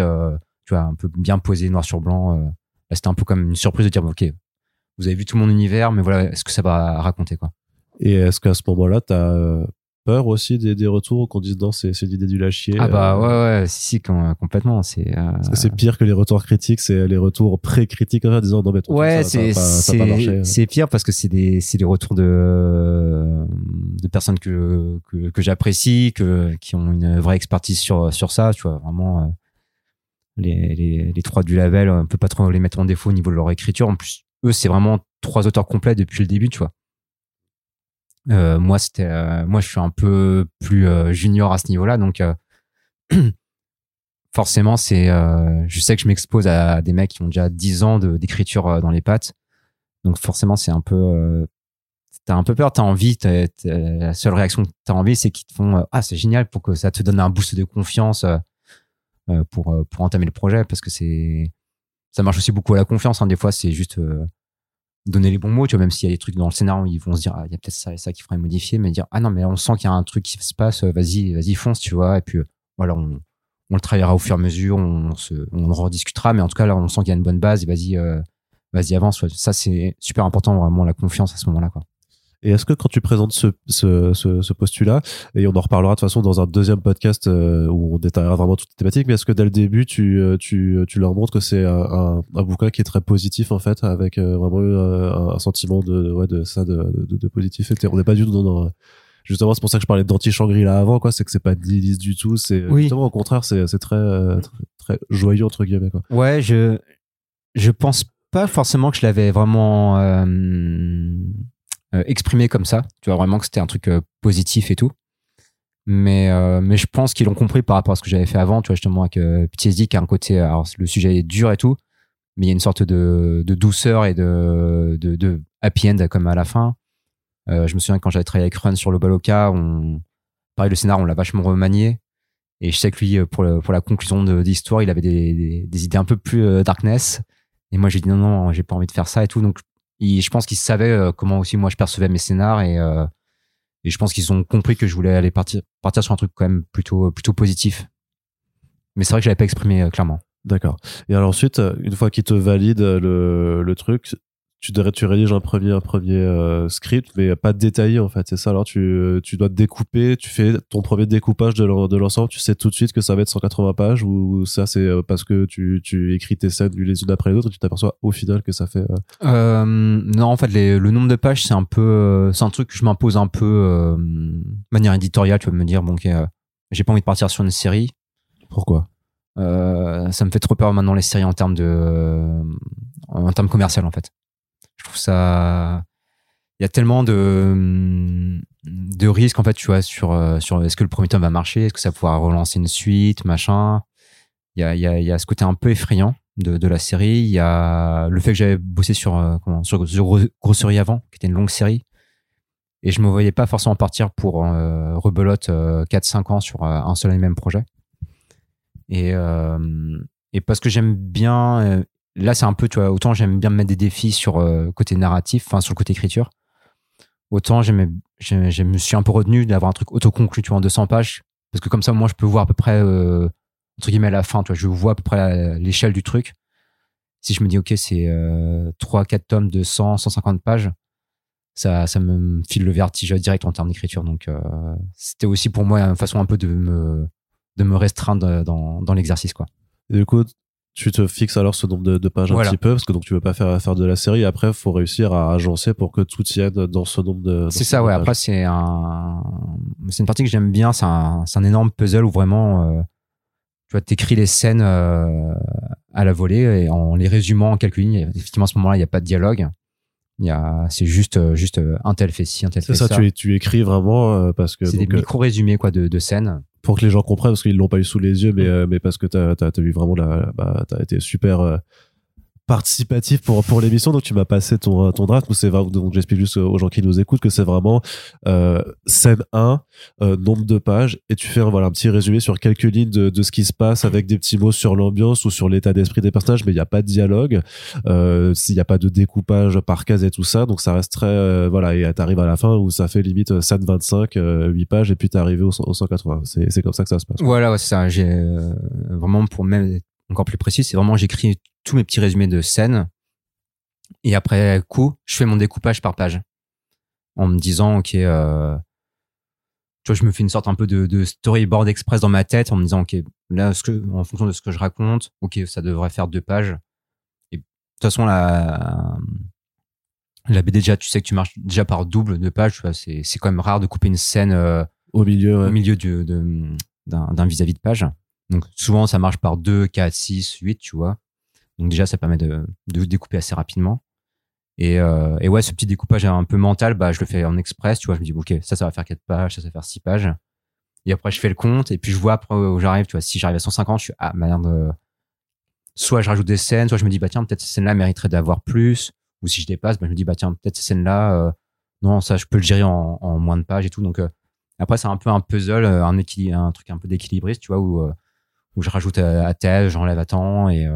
tu vois un peu bien posé noir sur blanc c'était un peu comme une surprise de dire ok vous avez vu tout mon univers mais voilà est-ce que ça va raconter quoi? Et est-ce qu'à ce moment-là, t'as euh, peur aussi des, des retours qu'on dise non, c'est l'idée du lâchier ah bah euh, ouais ouais si si com- complètement c'est euh, Parce que c'est pire que les retours critiques, c'est les retours pré-critiques en disant non mais ton ouais c'est marcher. c'est pire parce que c'est des des retours de de personnes que que, que j'apprécie qui ont une vraie expertise sur sur ça tu vois vraiment euh, les, les les trois du label on peut pas trop les mettre en défaut au niveau de leur écriture en plus eux c'est vraiment trois auteurs complets depuis le début tu vois Euh, moi c'était euh, moi je suis un peu plus euh, junior à ce niveau là donc euh, forcément c'est euh, je sais que je m'expose à des mecs qui ont déjà 10 ans d'écriture euh, dans les pattes donc forcément c'est un peu t'as un peu peur t'as envie t'as- la seule réaction que t'as envie c'est qu'ils te font ah c'est génial pour que ça te donne un boost de confiance pour pour entamer le projet parce que c'est ça marche aussi beaucoup à la confiance hein. des fois c'est juste donner les bons mots tu vois même s'il y a des trucs dans le scénario ils vont se dire ah, il y a peut-être ça et ça qui ferait modifier mais dire ah non mais on sent qu'il y a un truc qui se passe euh, vas-y vas-y fonce tu vois et puis euh, voilà on le travaillera au fur et à mesure, on, se, on rediscutera, mais en tout cas, là, on sent qu'il y a une bonne base et vas-y, euh, vas-y, avance. Ça, c'est super important, vraiment, la confiance à ce moment-là, quoi. Et est-ce que quand tu présentes ce, ce, ce, ce postulat, et on en reparlera de toute façon dans un deuxième podcast euh, où on détaillera vraiment toutes les thématiques, mais est-ce que dès le début, tu, euh, tu, tu leur montres que c'est un, un, un bouquin qui est très positif, en fait, avec euh, vraiment euh, un, un sentiment de, ouais, de ça, de, de, de positif. Et on n'est pas du tout dans... dans- Justement, c'est pour ça que je parlais d'anti-Shangri-La avant, quoi. C'est que c'est pas nihiliste du tout. C'est Oui. justement au contraire, c'est très, euh, très très joyeux entre guillemets, quoi. Ouais, je, je pense pas forcément que je l'avais vraiment euh, euh, exprimé comme ça. Tu vois, vraiment que c'était un truc euh, positif et tout. Mais, euh, mais je pense qu'ils l'ont compris par rapport à ce que j'avais fait avant, tu vois, justement, avec euh, PTSD, qui a un côté. Alors, le sujet est dur et tout, mais il y a une sorte de, de douceur et de, de, de happy end comme à la fin. Euh, je me souviens quand j'avais travaillé avec Run sur le Baloka, on, pareil, le scénar, on l'a vachement remanié. Et je sais que lui, euh, pour, le- pour la conclusion de l'histoire, il avait des, des, idées un peu plus euh, darkness. Et moi, j'ai dit non, non, j'ai pas envie de faire ça et tout. Donc, je pense qu'ils savaient euh, comment aussi moi je percevais mes scénars et, euh, et je pense qu'ils ont compris que je voulais aller partir, partir sur un truc quand même plutôt, plutôt positif. Mais c'est vrai que je l'avais pas exprimé euh, clairement. D'accord. Et alors ensuite, une fois qu'ils te valident le, le truc, tu, tu rédiges un premier, un premier euh, script, mais pas détaillé en fait. C'est ça. Alors tu, tu dois te découper, tu fais ton premier découpage de l'en- de l'ensemble, tu sais tout de suite que ça va être 180 pages ou ça c'est euh, parce que tu, tu écris tes scènes les unes après les autres et tu t'aperçois au final que ça fait. euh, Euh, non, en fait, les- le nombre de pages, c'est un peu, euh, c'est un truc que je m'impose un peu euh, de manière éditoriale. Tu vas me dire, bon, ok, euh, j'ai pas envie de partir sur une série. Pourquoi? Euh, ça me fait trop peur maintenant les séries en termes de, euh, en termes commercial en fait. Je trouve ça, il y a tellement de, risques en fait, tu vois, sur, euh, sur est-ce que le premier tome va marcher, est-ce que ça pourra relancer une suite, machin. Il y a, y a, ce côté un peu effrayant. de, la série. Il y a le fait que j'avais bossé sur, euh, sur, sur Gros- Grosserie avant, qui était une longue série. Et je me voyais pas forcément partir pour euh, rebelote euh, 4-5 ans sur un seul et même projet. Et, et parce que j'aime bien, là c'est un peu, tu vois, autant j'aime bien me mettre des défis sur euh, côté narratif, enfin sur le côté écriture, autant je me suis un peu retenu d'avoir un truc autoconclu, tu vois, en 200 pages, parce que comme ça, moi, je peux voir à peu près, euh, entre guillemets, à la fin, tu vois, je vois à peu près l'échelle du truc. Si je me dis, OK, c'est euh, 3-4 tomes de 100, 150 pages, ça, ça me file le vertige direct en termes d'écriture. Donc, euh, c'était aussi pour moi une façon un peu de me, de me restreindre dans, dans l'exercice, quoi. Du coup, tu te fixes alors ce nombre de, de pages Voilà. un petit peu, parce que donc tu veux pas faire, faire de la série. Après, faut réussir à agencer pour que tout tienne dans ce nombre de. C'est ce ça, ouais. Après, c'est un, c'est une partie que j'aime bien. C'est un, c'est un énorme puzzle où vraiment, euh, tu vois, t'écris les scènes euh, à la volée et en les résumant en quelques lignes. Effectivement, à ce moment-là, il n'y a pas de dialogue. Il y a, c'est juste, euh, juste un tel fait ci, un tel fait ça, ça. tu, tu écris vraiment parce que c'est des micro résumés quoi de, de scènes. Pour que les gens comprennent parce qu'ils l'ont pas eu sous les yeux, mais euh, mais parce que t'as t'as t'as eu vraiment la, bah, t'as été super euh, participatif pour pour l'émission, donc tu m'as passé ton ton draft. C'est donc j'explique juste aux gens qui nous écoutent que c'est vraiment euh, scène 1, euh, nombre de pages, et tu fais voilà un petit résumé sur quelques lignes de, de ce qui se passe avec des petits mots sur l'ambiance ou sur l'état d'esprit des personnages, mais il y a pas de dialogue, euh, s'il y a pas de découpage par case et tout ça, donc ça reste très euh, voilà et t'arrives à la fin où ça fait limite euh, scène 25, euh, 8 pages et puis t'es arrivé au, au 180. C'est comme ça que ça se passe. Voilà, ouais, ça. J'ai euh, vraiment pour même encore plus précis, c'est vraiment j'écris tous mes petits résumés de scènes et après coup, je fais mon découpage par page en me disant ok, euh, tu vois, je me fais une sorte un peu de, de storyboard express dans ma tête en me disant ok, là, ce que, en fonction de ce que je raconte, ok, ça devrait faire deux pages. Et de toute façon, la la BD déjà, tu sais que tu marches déjà par double de pages. tu vois, C'est c'est quand même rare de couper une scène. euh, Au milieu, ouais. au milieu du- de- d'un d'un vis-à-vis de page. Donc souvent ça marche par 2, 4, 6, 8, tu vois. Donc déjà ça permet de, de découper assez rapidement. Et, euh, et ouais, ce petit découpage un peu mental, bah, je le fais en express, tu vois. Je me dis, ok, ça, ça va faire 4 pages, ça, ça va faire 6 pages. Et après, je fais le compte, et puis je vois après où j'arrive, tu vois. Si j'arrive à 150, je suis, ah, merde. euh, Soit je rajoute des scènes, soit je me dis, bah tiens, peut-être ces scènes-là mériteraient d'avoir plus. Ou si je dépasse, bah, je me dis, bah tiens, peut-être ces scènes-là, euh, non, ça, je peux le gérer en, moins de pages et tout. Donc, après, c'est un peu un puzzle, un, un truc un peu d'équilibriste, tu vois, où, où je rajoute à, à j'enlève à temps, et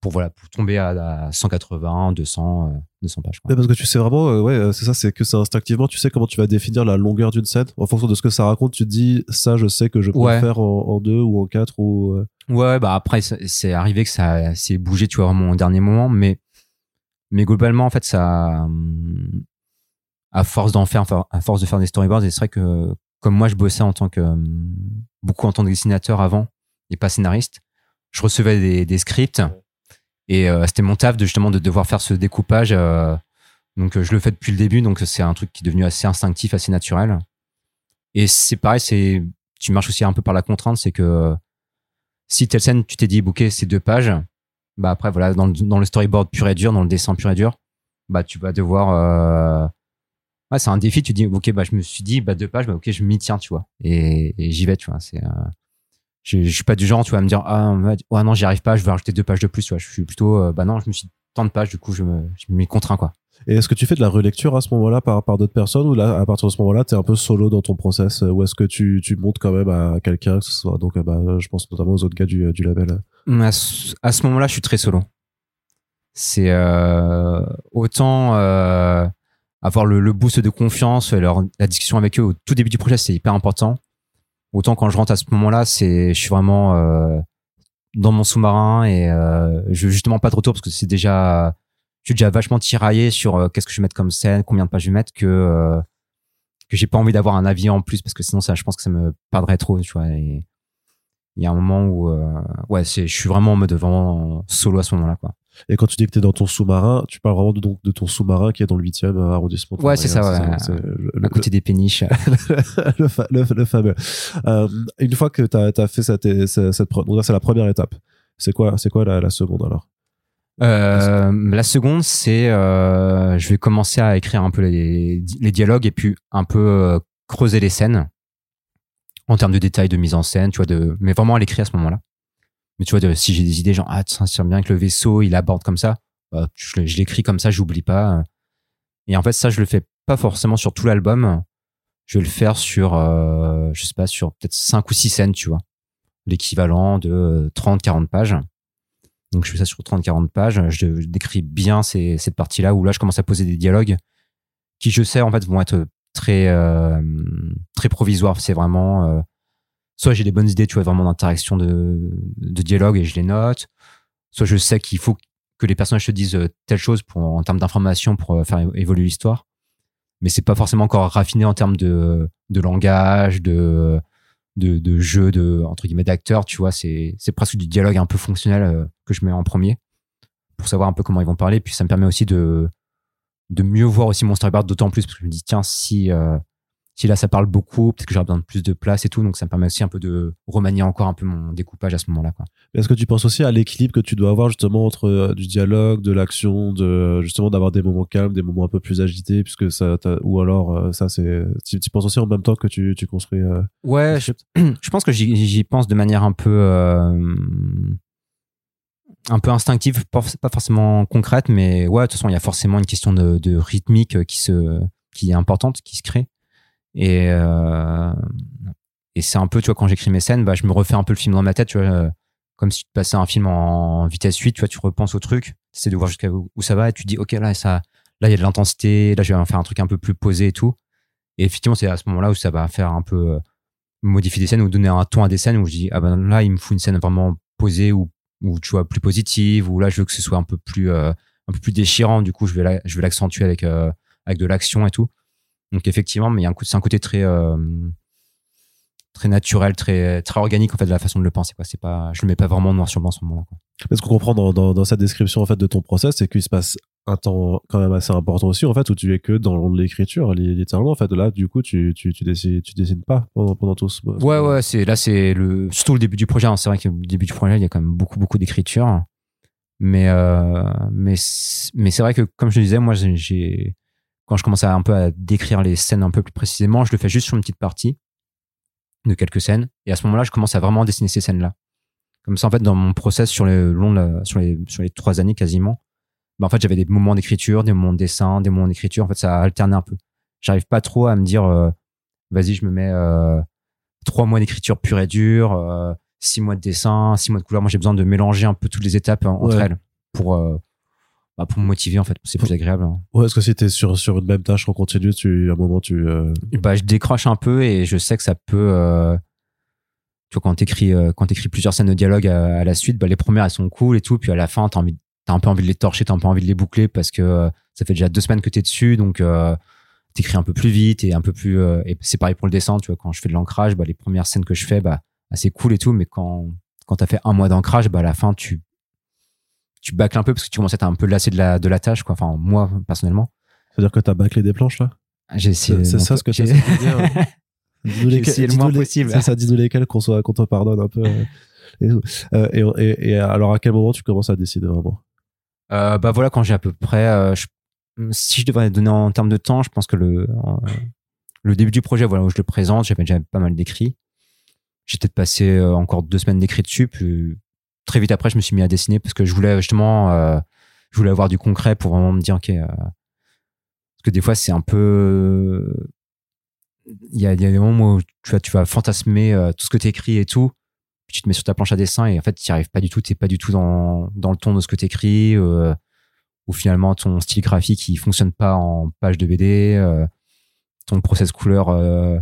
pour, voilà, pour tomber à, à 180, 200, euh, 200 pages. quoi. Ouais, parce que tu sais vraiment, euh, ouais, euh, c'est ça, c'est que c'est instinctivement, tu sais comment tu vas définir la longueur d'une scène. En fonction de ce que ça raconte, tu te dis, ça, je sais que je peux Ouais. le faire en, en deux ou en quatre ou. euh, Ouais, bah après, c'est arrivé que ça s'est bougé, tu vois, vraiment au dernier moment, mais, mais globalement, en fait, ça, hum, à force d'en faire, enfin, à force de faire des storyboards, et c'est vrai que, comme moi, je bossais en tant que, hum, beaucoup en tant que dessinateur avant, et pas scénariste, je recevais des, des scripts, et euh, c'était mon taf de justement de devoir faire ce découpage, euh, donc euh, je le fais depuis le début, donc c'est un truc qui est devenu assez instinctif, assez naturel. Et c'est pareil, c'est, tu marches aussi un peu par la contrainte, c'est que, si telle scène, tu t'es dit, ok, c'est deux pages, bah après, voilà, dans le, dans le storyboard pur et dur, dans le dessin pur et dur, bah tu vas devoir. Euh... Ouais, c'est un défi, tu dis, ok, bah je me suis dit, bah deux pages, bah ok, je m'y tiens, tu vois. Et, et j'y vais, tu vois. C'est. Euh... Je, je suis pas du genre, tu vas me dire, ah ouais, non, j'y arrive pas, je vais rajouter deux pages de plus, tu vois. Je suis plutôt, euh, bah non, je me suis dit tant de pages, du coup, je me, je m'y contrains, quoi. Et est-ce que tu fais de la relecture à ce moment-là par, par d'autres personnes ou là, à partir de ce moment-là, tu es un peu solo dans ton process euh, ou est-ce que tu, tu montes quand même à quelqu'un, que ce soit, donc, euh, bah, je pense notamment aux autres gars du, du label. À ce, à ce moment-là, je suis très solo. C'est euh, autant euh, avoir le, le boost de confiance, leur, la discussion avec eux au tout début du projet, c'est hyper important. Autant quand je rentre à ce moment-là, c'est, je suis vraiment euh, dans mon sous-marin et euh, je veux justement pas de retour parce que c'est déjà, je suis déjà vachement tiraillé sur euh, qu'est-ce que je vais mettre comme scène, combien de pages je vais mettre que euh, que j'ai pas envie d'avoir un avis en plus parce que sinon ça, je pense que ça me perdrait trop, tu vois. Il y a un moment où, ouais, c'est, je suis vraiment en mode vraiment solo à ce moment-là, quoi. Et quand tu dis que tu es dans ton sous-marin, tu parles vraiment de, donc, de ton sous-marin qui est dans le 8e arrondissement. Ouais, c'est ça, hein, ouais. le- à côté des péniches. le, fa- le, le fameux. Euh, une fois que tu as, fait cette, cette, cette pro- donc là, c'est la première étape. C'est quoi, c'est quoi la, la seconde alors? Euh, la seconde, c'est euh, je vais commencer à écrire un peu les, les dialogues et puis un peu creuser les scènes en termes de détails, de mise en scène, tu vois, de, mais vraiment à l'écrit à ce moment-là. Mais tu vois, si j'ai des idées, genre, ah, tiens, c'est bien que le vaisseau, il aborde comme ça, bah, je, l'écris comme ça, j'oublie pas. Et en fait, ça, je le fais pas forcément sur tout l'album. Je vais le faire sur, euh, je sais pas, sur peut-être 5 ou 6 scènes, tu vois. L'équivalent de 30, 40 pages. Donc, je fais ça sur 30, 40 pages. Je, je décris bien cette partie-là où là, je commence à poser des dialogues qui, je sais, en fait, vont être très, euh, très provisoires. C'est vraiment, euh, soit j'ai des bonnes idées, tu vois, vraiment d'interaction de, de dialogue et je les note. Soit je sais qu'il faut que les personnages te disent euh, telle chose pour, en termes d'information pour euh, faire évoluer l'histoire. Mais c'est pas forcément encore raffiné en termes de, de langage, de, de, de jeu, de, entre guillemets, d'acteurs, tu vois. C'est, c'est presque du dialogue un peu fonctionnel euh, que je mets en premier pour savoir un peu comment ils vont parler. Puis ça me permet aussi de, de mieux voir aussi mon storyboard d'autant plus parce que je me dis, tiens, si, euh, si là ça parle beaucoup, peut-être que j'aurai besoin de plus de place et tout. Donc ça me permet aussi un peu de remanier encore un peu mon découpage à ce moment-là, quoi. Est-ce que tu penses aussi à l'équilibre que tu dois avoir justement entre euh, du dialogue, de l'action, de justement d'avoir des moments calmes, des moments un peu plus agités, puisque ça, ou alors euh, ça c'est, tu, tu penses aussi en même temps que tu, tu construis. euh, Ouais, je, je pense que j'y pense de manière un peu un peu instinctive, pas pas forcément concrète, mais ouais, de toute façon, il y a forcément une question de, de rythmique qui se qui est importante, qui se crée. Et euh, et c'est un peu, tu vois, quand j'écris mes scènes, bah, je me refais un peu le film dans ma tête, tu vois, euh, comme si tu passais un film en vitesse 8, tu vois, tu repenses au truc, tu essaies de voir jusqu'à où, ça va, et tu dis, ok, là, ça, là, il y a de l'intensité, là, je vais faire un truc un peu plus posé et tout. Et effectivement, c'est à ce moment-là où ça va faire un peu euh, modifier des scènes ou donner un ton à des scènes où je dis, ah ben là, il me faut une scène vraiment posée ou, ou tu vois, plus positive, ou là, je veux que ce soit un peu plus, euh, un peu plus déchirant. Du coup, je vais l'accentuer avec, avec de l'action et tout. Donc, effectivement, mais il y a un coup, c'est un côté très, euh, très naturel, très, très organique, en fait, de la façon de le penser, quoi. C'est pas, je le mets pas vraiment noir sur blanc à ce moment-là, quoi. Ce qu'on comprend dans, dans, dans cette description en fait de ton process, c'est qu'il se passe un temps quand même assez important aussi en fait où tu es que dans l'écriture li- littéralement en fait là du coup tu tu tu dessines tu dessines pas pendant, pendant tout ce Ouais, ouais, c'est là, c'est le surtout le début du projet. hein. C'est vrai que le début du projet, il y a quand même beaucoup, beaucoup d'écriture. Mais euh, mais mais c'est vrai que comme je disais, moi, j'ai quand je commence à un peu à décrire les scènes un peu plus précisément, je le fais juste sur une petite partie de quelques scènes. Et à ce moment-là, je commence à vraiment dessiner ces scènes-là. Comme ça, en fait, dans mon process sur le long, de la- sur les sur les trois années quasiment, bah, en fait, j'avais des moments d'écriture, des moments de dessin, des moments d'écriture. En fait, ça alternait un peu. J'arrive pas trop à me dire, euh, vas-y, je me mets euh, trois mois d'écriture pure et dure, euh, six mois de dessin, six mois de couleur. Moi, j'ai besoin de mélanger un peu toutes les étapes hein, entre Ouais. elles pour bah, pour me motiver en fait. C'est plus agréable. hein. ouais est-ce que si t'es sur sur une même tâche en continu tu à un moment tu euh, Bah, je décroche un peu et je sais que ça peut. euh, tu vois, quand t'écris euh, quand t'écris plusieurs scènes de dialogue à, à la suite, bah, les premières elles sont cool et tout, puis à la fin t'as envie t'as un peu envie de les torcher, t'as un peu envie de les boucler parce que euh, ça fait déjà deux semaines que t'es dessus, donc t'écris un peu plus vite et un peu plus. et c'est pareil pour le dessin, tu vois, quand je fais de l'ancrage, bah, les premières scènes que je fais, bah, bah, c'est cool et tout, mais quand quand t'as fait un mois d'ancrage, bah à la fin tu tu bâcles un peu parce que tu commences à être un peu lassé de la de la tâche, quoi. Enfin moi personnellement, c'est à dire que t'as bâclé des planches là? J'ai essayé. c'est ça ce que tu de dire Dis-nous J'ai lesquels- le dis-nous moins possible. c'est ça dis-nous lesquels qu'on soit qu'on te pardonne un peu euh, et. Euh, et, et, et alors à quel moment tu commences à décider vraiment? Euh, bah voilà, quand j'ai à peu près, euh, je- si je devrais donner en termes de temps, je pense que le le début du projet, voilà où je le présente, j'avais déjà pas mal d'écrits. J'ai peut-être passé encore deux semaines d'écrit dessus, puis très vite après, je me suis mis à dessiner parce que je voulais justement, euh, je voulais avoir du concret pour vraiment me dire ok, euh, parce que des fois c'est un peu, il y a, des moments où tu vas, tu vas fantasmer euh, tout ce que tu écris et tout, puis tu te mets sur ta planche à dessin et en fait tu n'y arrives pas du tout, tu pas du tout dans, dans le ton de ce que tu écris, ou finalement ton style graphique il fonctionne pas en page de BD, ton process couleur, en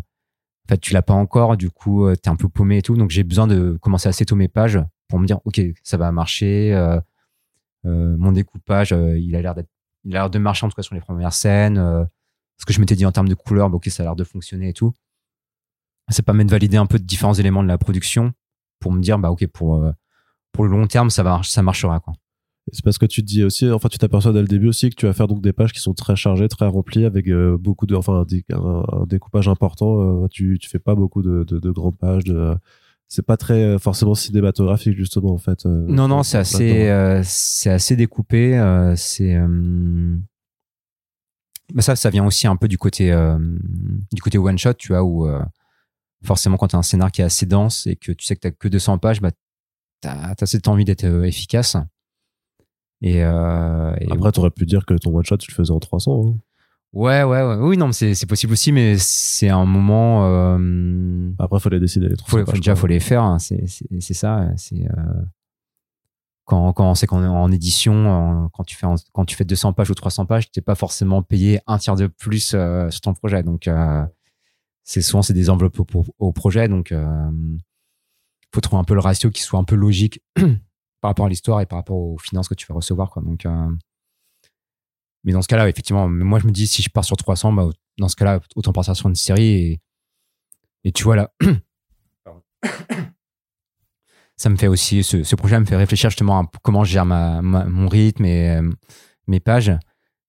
fait tu l'as pas encore, du coup tu es un peu paumé et tout, donc j'ai besoin de commencer à séto mes pages pour me dire ok ça va marcher, euh, euh, mon découpage euh, il a l'air d'être, il a l'air de marcher en tout cas sur les premières scènes, ce que je m'étais dit en termes de couleur, bah, ok ça a l'air de fonctionner et tout. Ça permet de valider un peu de différents éléments de la production pour me dire bah ok pour pour le long terme ça va ça marchera quoi. C'est parce que tu te dis aussi, enfin, tu t'aperçois dès le début aussi que tu vas faire donc des pages qui sont très chargées, très remplies, avec beaucoup de, enfin, un, un- découpage important. tu, tu fais pas beaucoup de, de, de grandes pages. C'est pas très euh, forcément cinématographique justement en fait. euh, Non, non, c'est assez, là-dedans. euh, c'est assez découpé. euh, c'est, euh, bah ça, ça vient aussi un peu du côté, euh, du côté one shot, tu vois, où euh, forcément quand tu as un scénar qui est assez dense et que tu sais que tu que 200 pages, bah, t'as as cette envie d'être efficace. Et, euh, et Après, t'aurais pu dire que ton one shot, tu le faisais en 300. hein. Ouais, ouais, ouais, oui, non, mais c'est c'est possible aussi, mais c'est un moment. Euh, Après, fallait décider les 300 faut, faut- déjà, faut les faire. hein, c'est c'est- c'est ça. C'est euh, quand quand c'est qu'on est en édition, en- quand tu fais en- quand tu fais 200 pages ou 300 pages, t'es pas forcément payé un tiers de plus euh, sur ton projet. Donc euh, c'est souvent c'est des enveloppes au, au projet. Donc euh, faut trouver un peu le ratio qui soit un peu logique par rapport à l'histoire et par rapport aux finances que tu vas recevoir. Quoi. Donc euh, mais dans ce cas-là, effectivement, moi je me dis si je pars sur 300, bah, dans ce cas-là, autant partir sur une série et, et tu vois là. ça me fait aussi ce, projet me fait réfléchir justement à comment je gère ma, mon rythme et euh, mes pages.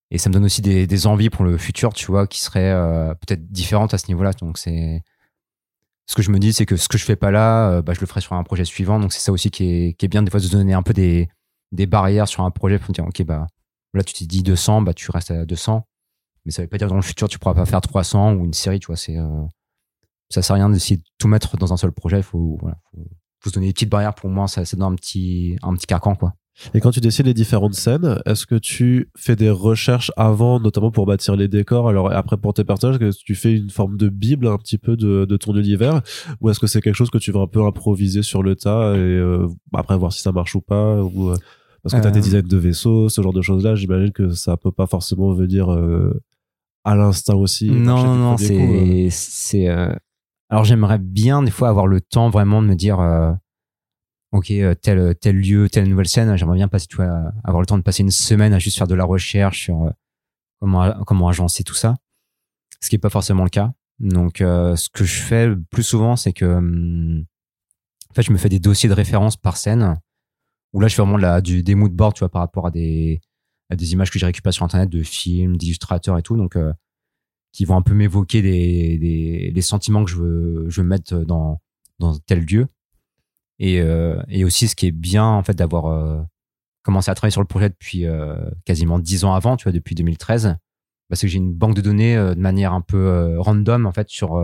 Et ça me donne aussi des, envies pour le futur tu vois qui seraient euh, peut-être différentes à ce niveau-là. Donc c'est ce que je me dis c'est que ce que je fais pas là euh, bah, je le ferai sur un projet suivant. Donc c'est ça aussi qui est, qui est bien des fois de donner un peu des, des barrières sur un projet pour dire ok bah là tu t'es dit 200 bah tu restes à 200 mais ça veut pas dire que dans le futur tu pourras pas faire 300 ou une série tu vois c'est euh, ça sert à rien d'essayer de tout mettre dans un seul projet. Il faut voilà, faut, se donner des petites barrières. Pour moi ça c'est dans un petit un petit carcan quoi. Et quand tu décides les différentes scènes, est-ce que tu fais des recherches avant, notamment pour bâtir les décors? Alors après pour tes personnages, est-ce que tu fais une forme de bible un petit peu de, de ton univers? Ou est-ce que c'est quelque chose que tu vas un peu improviser sur le tas et euh, après voir si ça marche ou pas euh, Parce que tu as Euh. des designs de vaisseaux, ce genre de choses-là, j'imagine que ça peut pas forcément venir euh, à l'instinct aussi. non non euh. c'est c'est euh, alors j'aimerais bien des fois avoir le temps vraiment de me dire euh, ok euh, tel tel lieu telle nouvelle scène j'aimerais bien passer tu vois avoir le temps de passer une semaine à juste faire de la recherche sur euh, comment comment agencer tout ça ce qui est pas forcément le cas donc euh, ce que je fais le plus souvent c'est que hum, en fait je me fais des dossiers de référence par scène où là je fais vraiment du, des mood boards tu vois par rapport à des images que j'ai récupérées sur internet de films d'illustrateurs et tout donc euh, qui vont un peu m'évoquer des, les sentiments que je veux, mettre dans, tel lieu. Et, euh, et aussi, ce qui est bien, en fait, d'avoir euh, commencé à travailler sur le projet depuis quasiment dix ans avant, tu vois, depuis 2013, bah, c'est que j'ai une banque de données de manière un peu random, en fait, sur,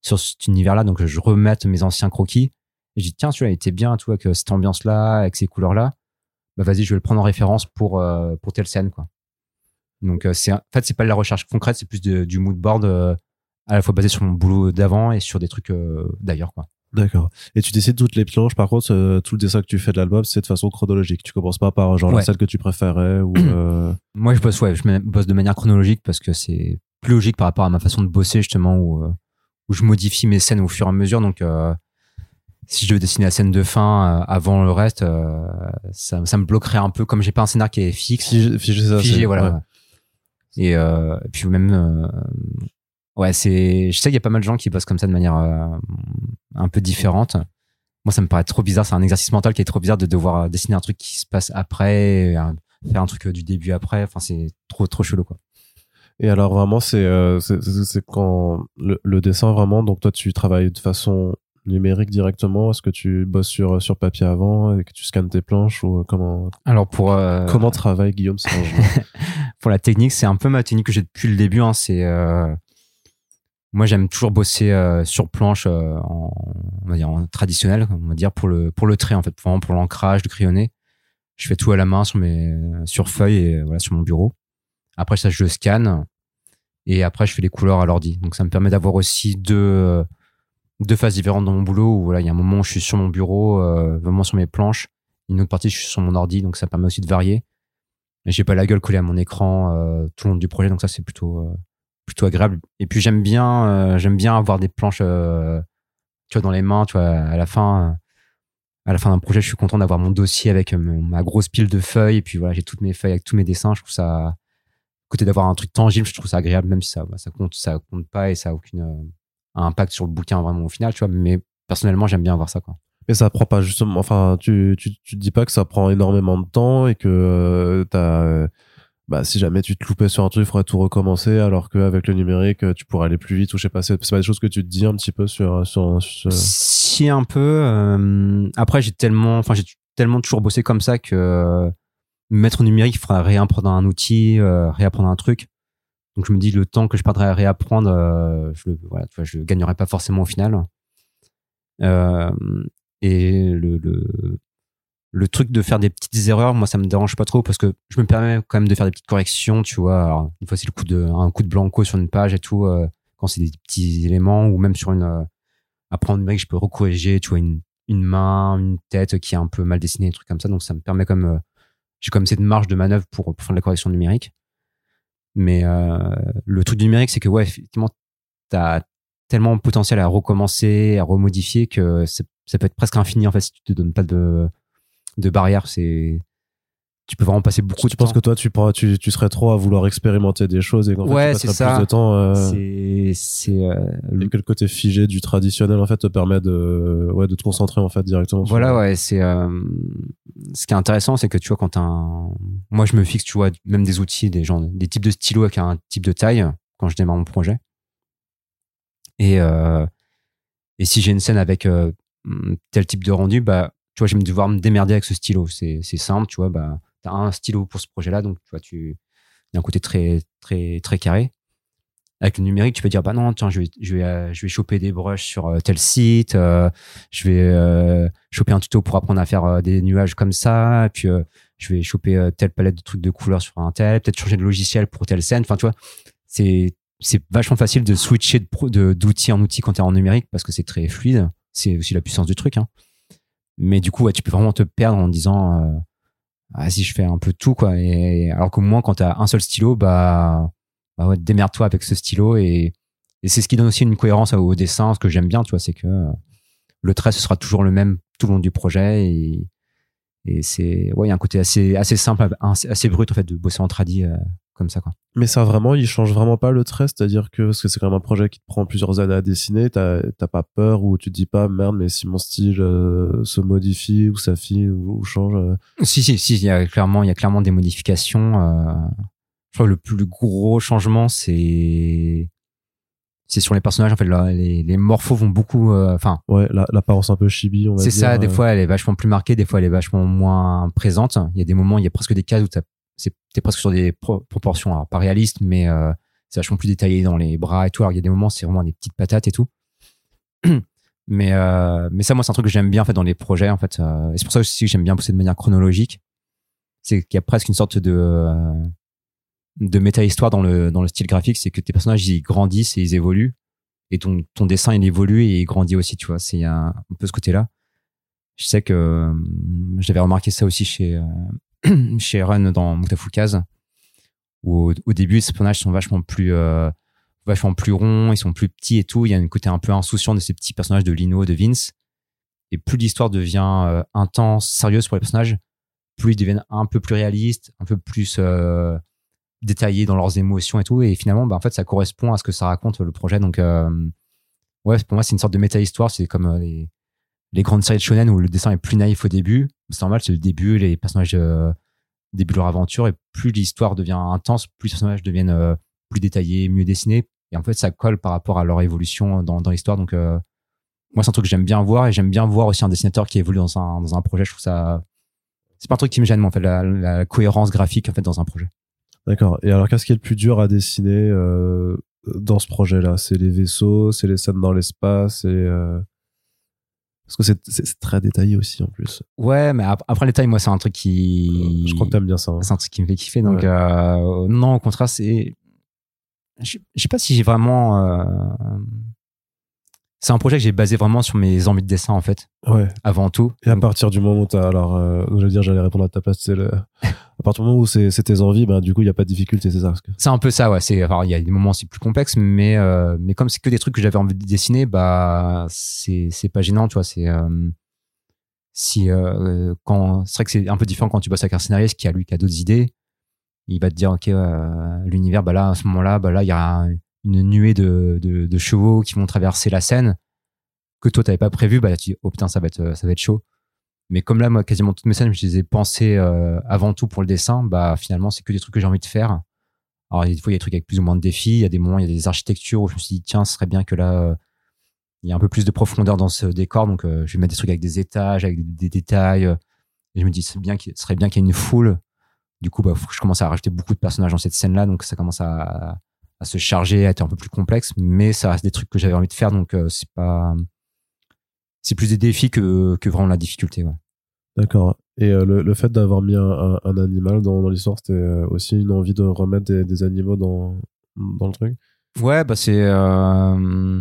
sur cet univers-là. Donc, je remette mes anciens croquis. Et je dis, tiens, celui-là, il était bien, tu vois, avec euh, cette ambiance-là, avec ces couleurs-là. Bah, vas-y, je vais le prendre en référence pour, euh, pour telle scène, quoi. Donc, euh, c'est, en fait, c'est pas de la recherche concrète, c'est plus de- du mood board à la fois basé sur mon boulot d'avant et sur des trucs d'ailleurs, quoi. D'accord. Et tu décides toutes les planches, par contre, euh, tout le dessin que tu fais de l'album, c'est de façon chronologique. Tu commences pas par genre la celle que tu préférais ou. euh, Moi, je bosse, ouais, je bosse de manière chronologique parce que c'est plus logique par rapport à ma façon de bosser, justement, où, où je modifie mes scènes au fur et à mesure. Donc, euh, si je devais dessiner la scène de fin euh, avant le reste, euh, ça, ça me bloquerait un peu. Comme j'ai pas un scénar qui est fixe, Figé, figé, ça, figé, c'est- voilà. ouais. Et, euh, et puis même, euh, ouais, c'est, je sais qu'il y a pas mal de gens qui bossent comme ça de manière euh, un peu différente. Moi, ça me paraît trop bizarre. C'est un exercice mental qui est trop bizarre de devoir dessiner un truc qui se passe après, faire un truc euh, du début après. Enfin, c'est trop, trop chelou, quoi. Et alors vraiment, euh, c'est c'est quand le, le dessin vraiment. Donc toi, tu travailles de façon numérique directement? Est-ce que tu bosses sur sur papier avant et que tu scannes tes planches ou comment Alors, pour, euh, comment travaille Guillaume pour la technique, c'est un peu ma technique que j'ai depuis le début. Hein, c'est euh, moi, j'aime toujours bosser euh, sur planche euh, en, on va dire, en traditionnel, on va dire pour le pour le trait en fait, vraiment pour l'ancrage, le crayonné. Je fais tout à la main sur mes sur feuille et euh, voilà sur mon bureau. Après ça, je le scanne et après je fais les couleurs à l'ordi. Donc ça me permet d'avoir aussi deux euh, deux phases différentes dans mon boulot. Où voilà, il y a un moment où je suis sur mon bureau, euh, vraiment sur mes planches. Une autre partie, je suis sur mon ordi, donc ça permet aussi de varier. Et j'ai pas la gueule collée à mon écran euh, tout le long du projet, donc ça c'est plutôt euh, plutôt agréable. Et puis j'aime bien euh, j'aime bien avoir des planches euh, tu vois dans les mains, tu vois à la fin à la fin d'un projet, je suis content d'avoir mon dossier avec euh, ma grosse pile de feuilles et puis voilà, j'ai toutes mes feuilles avec tous mes dessins, je trouve ça côté d'avoir un truc tangible, je trouve ça agréable même si ça ça compte ça compte pas et ça a aucune impact sur le bouquin vraiment au final, tu vois, mais personnellement, j'aime bien avoir ça quoi. Mais ça prend pas justement. Enfin, tu tu tu te dis pas que ça prend énormément de temps et que euh, t'as euh, bah si jamais tu te loupais sur un truc, il faudrait tout recommencer. Alors qu'avec le numérique, euh, tu pourrais aller plus vite ou je sais pas. C'est pas des choses que tu te dis un petit peu sur sur. sur- Si un peu. euh, après, j'ai tellement, enfin, j'ai tellement toujours bossé comme ça que mettre au numérique, il faudra réapprendre un outil, réapprendre un truc. Donc je me dis le temps que je perdrais à réapprendre, euh, je le, voilà, pas forcément au final. Euh, et le, truc de faire des petites erreurs, moi, ça me dérange pas trop parce que je me permets quand même de faire des petites corrections, tu vois. Une fois, c'est le coup de, un coup de blanco sur une page et tout, euh, quand c'est des petits éléments ou même sur une, après, en numérique, je peux recorriger, tu vois, une, main, une tête qui est un peu mal dessinée, des trucs comme ça. Donc, ça me permet comme, j'ai comme cette marge de manœuvre pour, pour faire de la correction numérique. Mais euh, le truc du numérique, c'est que, ouais, effectivement, t'as tellement de potentiel à recommencer, à remodifier que ça peut être presque infini, en fait, si tu te donnes pas de, de barrière. C'est, tu peux vraiment passer beaucoup Tu de penses temps. que toi, tu, tu, tu serais trop à vouloir expérimenter des choses et qu'en Ouais, fait, tu c'est passerais ça. plus de temps. euh, C'est, c'est, euh, et que le côté figé du traditionnel, en fait, te permet de, ouais, de te concentrer, en fait, directement. Voilà, ouais, c'est euh, ce qui est intéressant, c'est que tu vois quand t'as un, moi je me fixe, tu vois, même des outils, des gens, des types de stylos avec un type de taille quand je démarre mon projet. Et euh, et si j'ai une scène avec euh, tel type de rendu, bah tu vois, je vais devoir me démerder avec ce stylo. C'est c'est simple, tu vois, bah un stylo pour ce projet-là, donc tu vois, tu il y a un côté très très très carré. Avec le numérique, tu peux dire bah non, tiens, je vais je vais euh, je vais choper des brushes sur euh, tel site, euh, je vais choper un tuto pour apprendre à faire des nuages comme ça, puis je vais choper telle palette de trucs de couleurs sur un tel, peut-être changer de logiciel pour telle scène. Enfin, tu vois, c'est c'est vachement facile de switcher pro- de- d'outil en outil quand tu es en numérique parce que c'est très fluide. C'est aussi la puissance du truc. Hein. Mais du coup, tu peux vraiment te perdre en disant ah, si je fais un peu tout quoi. Et alors qu'au moins quand tu as un seul stylo, bah, bah ouais, démerde-toi avec ce stylo et, c'est ce qui donne aussi une cohérence au dessin. Ce que j'aime bien, tu vois, c'est que le trait ce sera toujours le même tout le long du projet et c'est ouais, il y a un côté assez simple, assez, brut en fait de bosser en tradi euh, comme ça quoi. Mais ça, vraiment, il change vraiment pas le trait, c'est-à-dire que, parce que c'est quand même un projet qui te prend plusieurs années à dessiner, t'as pas peur ou tu te dis pas, merde, mais si mon style euh, se modifie ou s'affine ou, ou change. euh, Si, si, si, il y a clairement, il y a clairement des modifications. euh, je crois que le plus gros changement, c'est, c'est sur les personnages. En fait, là, les, les morphos vont beaucoup, euh, enfin, Ouais, la- l'apparence un peu chibi, on va c'est ça. Des euh, fois, elle est vachement plus marquée. Des fois, elle est vachement moins présente. Il y a des moments, il y a presque des cases où t'as- t'es presque sur des pro- proportions, alors pas réalistes, mais euh, c'est vachement plus détaillé dans les bras et tout. Alors, il y a des moments, c'est vraiment des petites patates et tout. mais, euh, mais ça, moi, c'est un truc que j'aime bien, en fait, dans les projets, en fait. euh, et c'est pour ça aussi que j'aime bien pousser de manière chronologique. C'est qu'il y a presque une sorte de, euh, de méta-histoire dans le, dans le style graphique. C'est que tes personnages, ils grandissent et ils évoluent. Et ton, ton dessin, il évolue et il grandit aussi, tu vois. C'est un, un peu ce côté-là. Je sais que euh, j'avais remarqué ça aussi chez, euh, chez Run dans Mutafukaz, où au, début, ces personnages sont vachement plus, euh, vachement plus ronds, ils sont plus petits et tout. Il y a un côté un peu insouciant de ces petits personnages de Lino, de Vince. Et plus l'histoire devient euh, intense, sérieuse pour les personnages, plus ils deviennent un peu plus réalistes, un peu plus euh, détaillés dans leurs émotions et tout. Et finalement, bah, en fait, ça correspond à ce que ça raconte le projet. Donc, ouais, pour moi, c'est une sorte de méta-histoire. C'est comme les, les grandes séries de shonen où le dessin est plus naïf au début. C'est normal, c'est le début, les personnages euh, débutent leur aventure et plus l'histoire devient intense, plus les personnages deviennent euh, plus détaillés, mieux dessinés. Et en fait, ça colle par rapport à leur évolution dans, l'histoire. Donc, euh, moi, c'est un truc que j'aime bien voir et j'aime bien voir aussi un dessinateur qui évolue dans un, dans un projet. Je trouve ça. C'est pas un truc qui me gêne, moi, en fait, la, la cohérence graphique en fait dans un projet. D'accord. Et alors, qu'est-ce qui est le plus dur à dessiner dans ce projet-là? C'est les vaisseaux, c'est les scènes dans l'espace, euh... parce que c'est- c'est c'est très détaillé aussi en plus. Ouais, mais ap- après les tailles, moi, c'est un truc qui. Je crois que t'aimes bien ça. hein. c'est un truc qui me fait kiffer. Donc, Ouais. euh, non, au contraire, c'est. Je je sais pas si j'ai vraiment. euh, C'est un projet que j'ai basé vraiment sur mes envies de dessin, en fait, Ouais. avant tout. Et à partir du moment où t'as, alors, euh, j'allais dire, j'allais répondre à ta place, c'est le, à partir du moment où c'est c'est tes envies, ben du coup, il y a pas de difficulté, c'est ça. C'est un peu ça, ouais. C'est, il y a des moments aussi plus complexes, mais, euh, mais comme c'est que des trucs que j'avais envie de dessiner, bah, c'est, c'est pas gênant, tu vois. C'est, euh, si, euh, quand, c'est vrai que c'est un peu différent quand tu bosses avec un scénariste qui a lui, qui a d'autres idées. Il va te dire, OK, euh, l'univers, bah là, à ce moment-là, bah là, il y a une nuée de, chevaux qui vont traverser la scène que toi, t'avais pas prévu. Bah, tu dis, oh putain, ça va être, ça va être chaud. Mais comme là, moi, quasiment toutes mes scènes, je les ai pensées euh, avant tout pour le dessin, bah, finalement, c'est que des trucs que j'ai envie de faire. Alors, des fois, il y a des trucs avec plus ou moins de défis. Il y a des moments, il y a des architectures où je me suis dit, tiens, ce serait bien que là, euh, il y a un peu plus de profondeur dans ce décor. Donc, euh, je vais mettre des trucs avec des étages, avec des, détails. euh, et je me dis, ce serait bien qu'il y ait une foule. Du coup, bah, je commence à rajouter beaucoup de personnages dans cette scène-là. Donc, ça commence à, à se charger, à être un peu plus complexe. Mais ça reste des trucs que j'avais envie de faire. Donc, euh, c'est pas, c'est plus des défis que, que vraiment la difficulté. Ouais. D'accord. Et euh, le, le fait d'avoir mis un, un, un animal dans, dans l'histoire, c'était euh, aussi une envie de remettre des, des animaux dans, dans le truc? Ouais, bah c'est euh,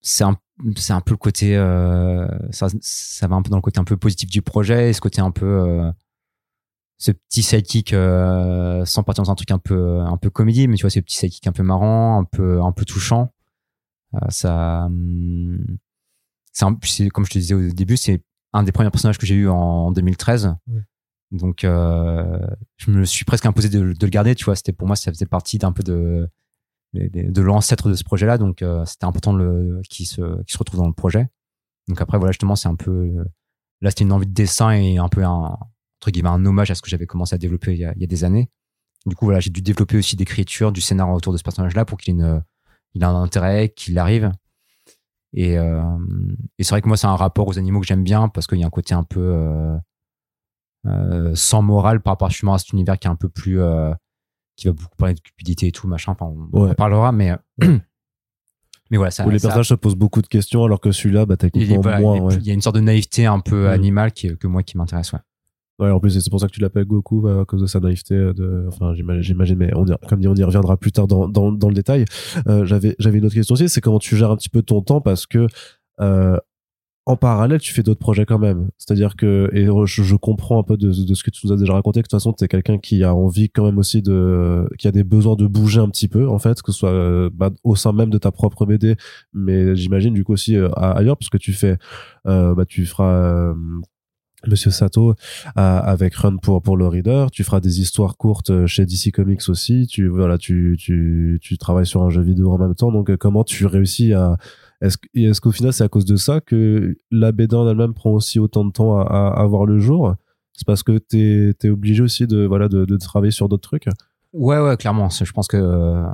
c'est un c'est un peu le côté euh, ça ça va un peu dans le côté un peu positif du projet et ce côté un peu euh, ce petit sidekick euh, sans partir dans un truc un peu un peu comédie mais tu vois ce petit sidekick un peu marrant un peu un peu touchant euh, ça c'est comme je te disais au début c'est un des premiers personnages que j'ai eu en 2013 Ouais. donc euh, je me suis presque imposé de, de le garder tu vois c'était pour moi ça faisait partie d'un peu de de, l'ancêtre de ce projet-là, donc euh, c'était important le, qu'il se, qu'il se retrouve dans le projet. Donc après, voilà, justement, c'est un peu. euh, là, c'était une envie de dessin et un peu un, entre guillemets, un hommage à ce que j'avais commencé à développer il y a, il y a des années. Du coup, voilà, j'ai dû développer aussi d'écriture, du scénario autour de ce personnage-là pour qu'il ait, un intérêt, qu'il arrive. Et, euh, et c'est vrai que moi, c'est un rapport aux animaux que j'aime bien parce qu'il y a un côté un peu euh, euh, sans morale par rapport justement à cet univers qui est un peu plus. qui va beaucoup parler de cupidité et tout, machin. Enfin, on, on Ouais. en parlera, mais. mais voilà, ça. Où les ça- personnages se posent beaucoup de questions, alors que celui-là, bah, moins. il y a une sorte de naïveté un peu animale qui, que moi qui m'intéresse, ouais. Ouais, en plus, c'est pour ça que tu l'appelles Goku, bah, à cause de sa naïveté. De... Enfin, j'imagine, mais comme dit, on y reviendra plus tard dans, le détail. Euh, j'avais, une autre question aussi, c'est comment tu gères un petit peu ton temps parce que, euh, en parallèle, tu fais d'autres projets quand même. C'est-à-dire que, et je, comprends un peu de, ce que tu nous as déjà raconté, que de toute façon, tu es quelqu'un qui a envie quand même aussi de, qui a des besoins de bouger un petit peu, en fait, que ce soit euh, bah, au sein même de ta propre BD, mais j'imagine du coup aussi euh, ailleurs, parce que tu fais, euh, bah, tu feras, euh, Monsieur Sato avec Run pour pour le reader. Tu feras des histoires courtes euh, chez DC Comics aussi. Tu voilà, tu tu tu travailles sur un jeu vidéo en même temps. Donc euh, comment tu réussis à est-ce est-ce qu'au final c'est à cause de ça que la BD en elle-même prend aussi autant de temps à, voir le jour? C'est parce que t'es es obligé aussi de voilà de, de travailler sur d'autres trucs? Ouais, ouais, clairement. Je pense que euh,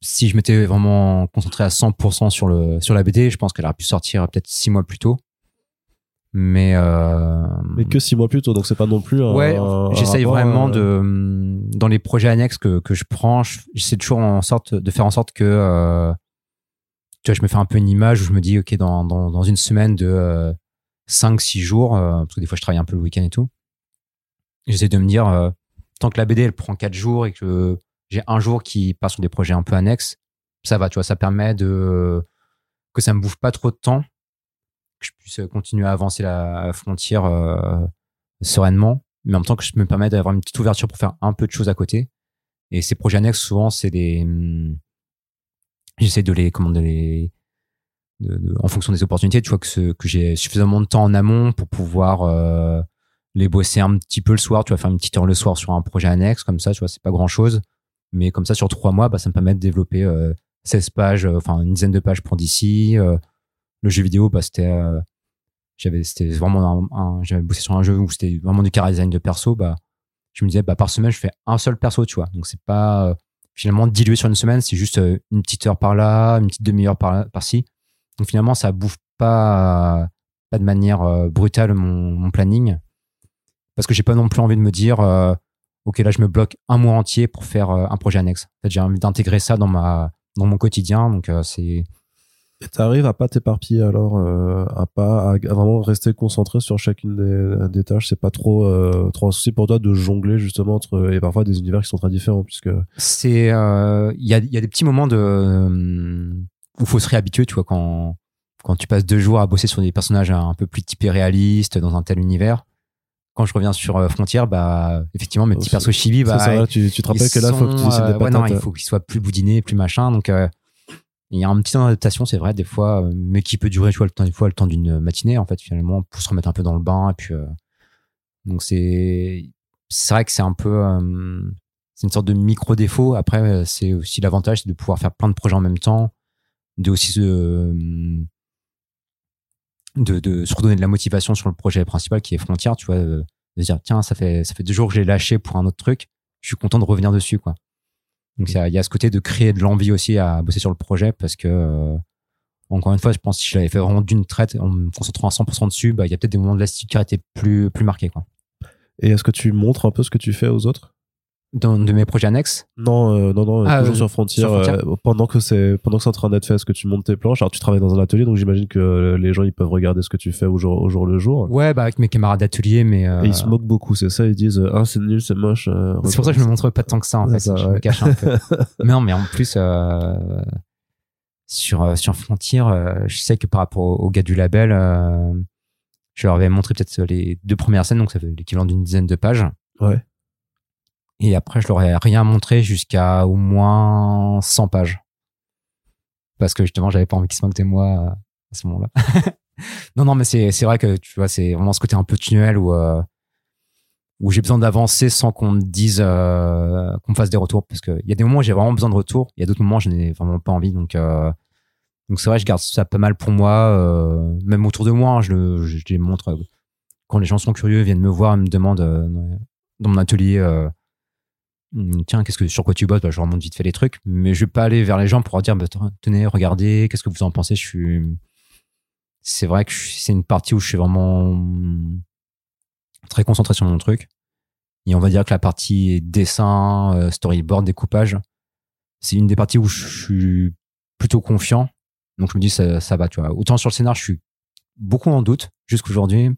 si je m'étais vraiment concentré à 100% sur, le, sur la BD, je pense qu'elle aurait pu sortir peut-être six mois plus tôt. Mais, euh, Mais que six mois plus tôt, donc c'est pas non plus. Un, ouais, j'essaye vraiment euh, de dans les projets annexes que, que je prends, je- j'essaie toujours en sorte de faire en sorte que euh, tu vois, je me fais un peu une image où je me dis ok dans dans, dans une semaine de euh, 5-6 jours, euh, parce que des fois je travaille un peu le week-end et tout, j'essaie de me dire euh, tant que la BD elle prend 4 jours et que j'ai un jour qui passe sur des projets un peu annexes, ça va, tu vois, ça permet de que ça me bouffe pas trop de temps, que je puisse continuer à avancer la frontière euh, sereinement, mais en même temps que je me permets d'avoir une petite ouverture pour faire un peu de choses à côté. Et ces projets annexes, souvent, c'est des. hum, J'essaie de les. Comment de les. de- de- en fonction des opportunités, tu vois, que, ce- que j'ai suffisamment de temps en amont pour pouvoir euh, les bosser un petit peu le soir. Tu vas faire une petite heure le soir sur un projet annexe, comme ça, tu vois, c'est pas grand chose. Mais comme ça, sur trois mois, bah, ça me permet de développer euh, 16 pages, euh, enfin une dizaine de pages pour d'ici. Euh, le jeu vidéo, bah, c'était. euh, j'avais c'était vraiment un, j'avais bossé sur un jeu où c'était vraiment du chara design de perso bah je me disais bah par semaine je fais un seul perso tu vois. Donc c'est pas euh, finalement dilué sur une semaine c'est juste euh, une petite heure par là une petite demi-heure par là- par-ci. Donc finalement ça bouffe pas pas de manière brutale mon, mon planning parce que j'ai pas non plus envie de me dire ok là je me bloque un mois entier pour faire un projet annexe. En fait, j'ai envie d'intégrer ça dans ma dans mon quotidien. Donc c'est Et t'arrives à pas t'éparpiller alors, euh, à pas à, à vraiment rester concentré sur chacune des, des tâches. C'est pas trop euh, trop un souci pour toi de jongler justement entre et parfois des univers qui sont très différents puisque c'est euh, il y, a, il y a des petits moments de euh, où faut se réhabituer tu vois quand quand tu passes deux jours à bosser sur des personnages un peu plus typés réalistes dans un tel univers quand je reviens sur euh, Frontier bah effectivement mes petits C'est- persos chibi bah ça, là, tu, tu te rappelles que là faut que tu euh, ouais, non, il faut qu'ils soient plus boudinés plus machin donc euh, il y a une petite adaptation c'est vrai des fois euh, mais qui peut durer tu vois le temps fois le temps d'une matinée en fait finalement pour se remettre un peu dans le bain et puis euh, donc c'est vrai que c'est un peu euh, c'est une sorte de micro défaut après c'est aussi l'avantage de pouvoir faire plein de projets en même temps de aussi se de, de se redonner de la motivation sur le projet principal qui est Frontière tu vois de dire tiens ça fait ça fait deux jours que j'ai lâché pour un autre truc je suis content de revenir dessus quoi donc il y a- ce côté de créer de l'envie aussi à bosser sur le projet parce que euh, encore une fois je pense que si je l'avais fait vraiment d'une traite en me concentrant à 100% dessus bah il y a peut-être des moments de lassitude qui auraient été plus plus marqués quoi. Et est-ce que tu montres un peu ce que tu fais aux autres? Dans, de mes projets annexes. Non, euh, non, non, Ah, toujours euh, sur Frontier. sur Frontier. euh, pendant que c'est pendant que c'est en train d'être fait, est-ce que tu montes tes planches? Alors tu travailles dans un atelier, donc j'imagine que les gens ils peuvent regarder ce que tu fais au jour, au jour le jour. Ouais, bah avec mes camarades d'atelier, mais euh, Et ils se moquent beaucoup, c'est ça Ils disent ah c'est nul, c'est moche. euh, c'est pour ça que je me montre pas tant que ça en fait. ça, je ouais. me cache un peu. mais non, mais en plus euh, sur euh, sur Frontier, euh, je sais que par rapport aux, gars du label, euh, je leur avais montré peut-être les deux premières scènes, donc ça fait l'équivalent d'une dizaine de pages. Ouais. Et après, je leur ai rien montré jusqu'à au moins 100 pages. Parce que justement, j'avais pas envie qu'ils se moquent de moi euh, à ce moment-là. non, non, mais c'est, vrai que tu vois, c'est vraiment ce côté un peu tunnel où, euh, où j'ai besoin d'avancer sans qu'on me dise, euh, qu'on me fasse des retours. Parce qu'il y a des moments où j'ai vraiment besoin de retours. Il y a d'autres moments où je n'ai vraiment pas envie. Donc, donc c'est vrai, je garde ça pas mal pour moi. même autour de moi, hein, je, je, les montre. Quand les gens sont curieux, viennent me voir, me demandent dans mon atelier. Hum, tiens, qu'est-ce que sur quoi tu bosses? Bah, Je leur montre vite fait les trucs, mais je vais pas aller vers les gens pour leur dire bah, tenez, regardez, qu'est-ce que vous en pensez? Je suis, c'est vrai que c'est une partie où je suis vraiment hum, très concentré sur mon truc. Et on va dire que la partie dessin, euh, storyboard, découpage, c'est une des parties où je suis plutôt confiant. Donc je me dis ça, ça va, tu vois. Autant sur le scénar, je suis beaucoup en doute jusqu'aujourd'hui,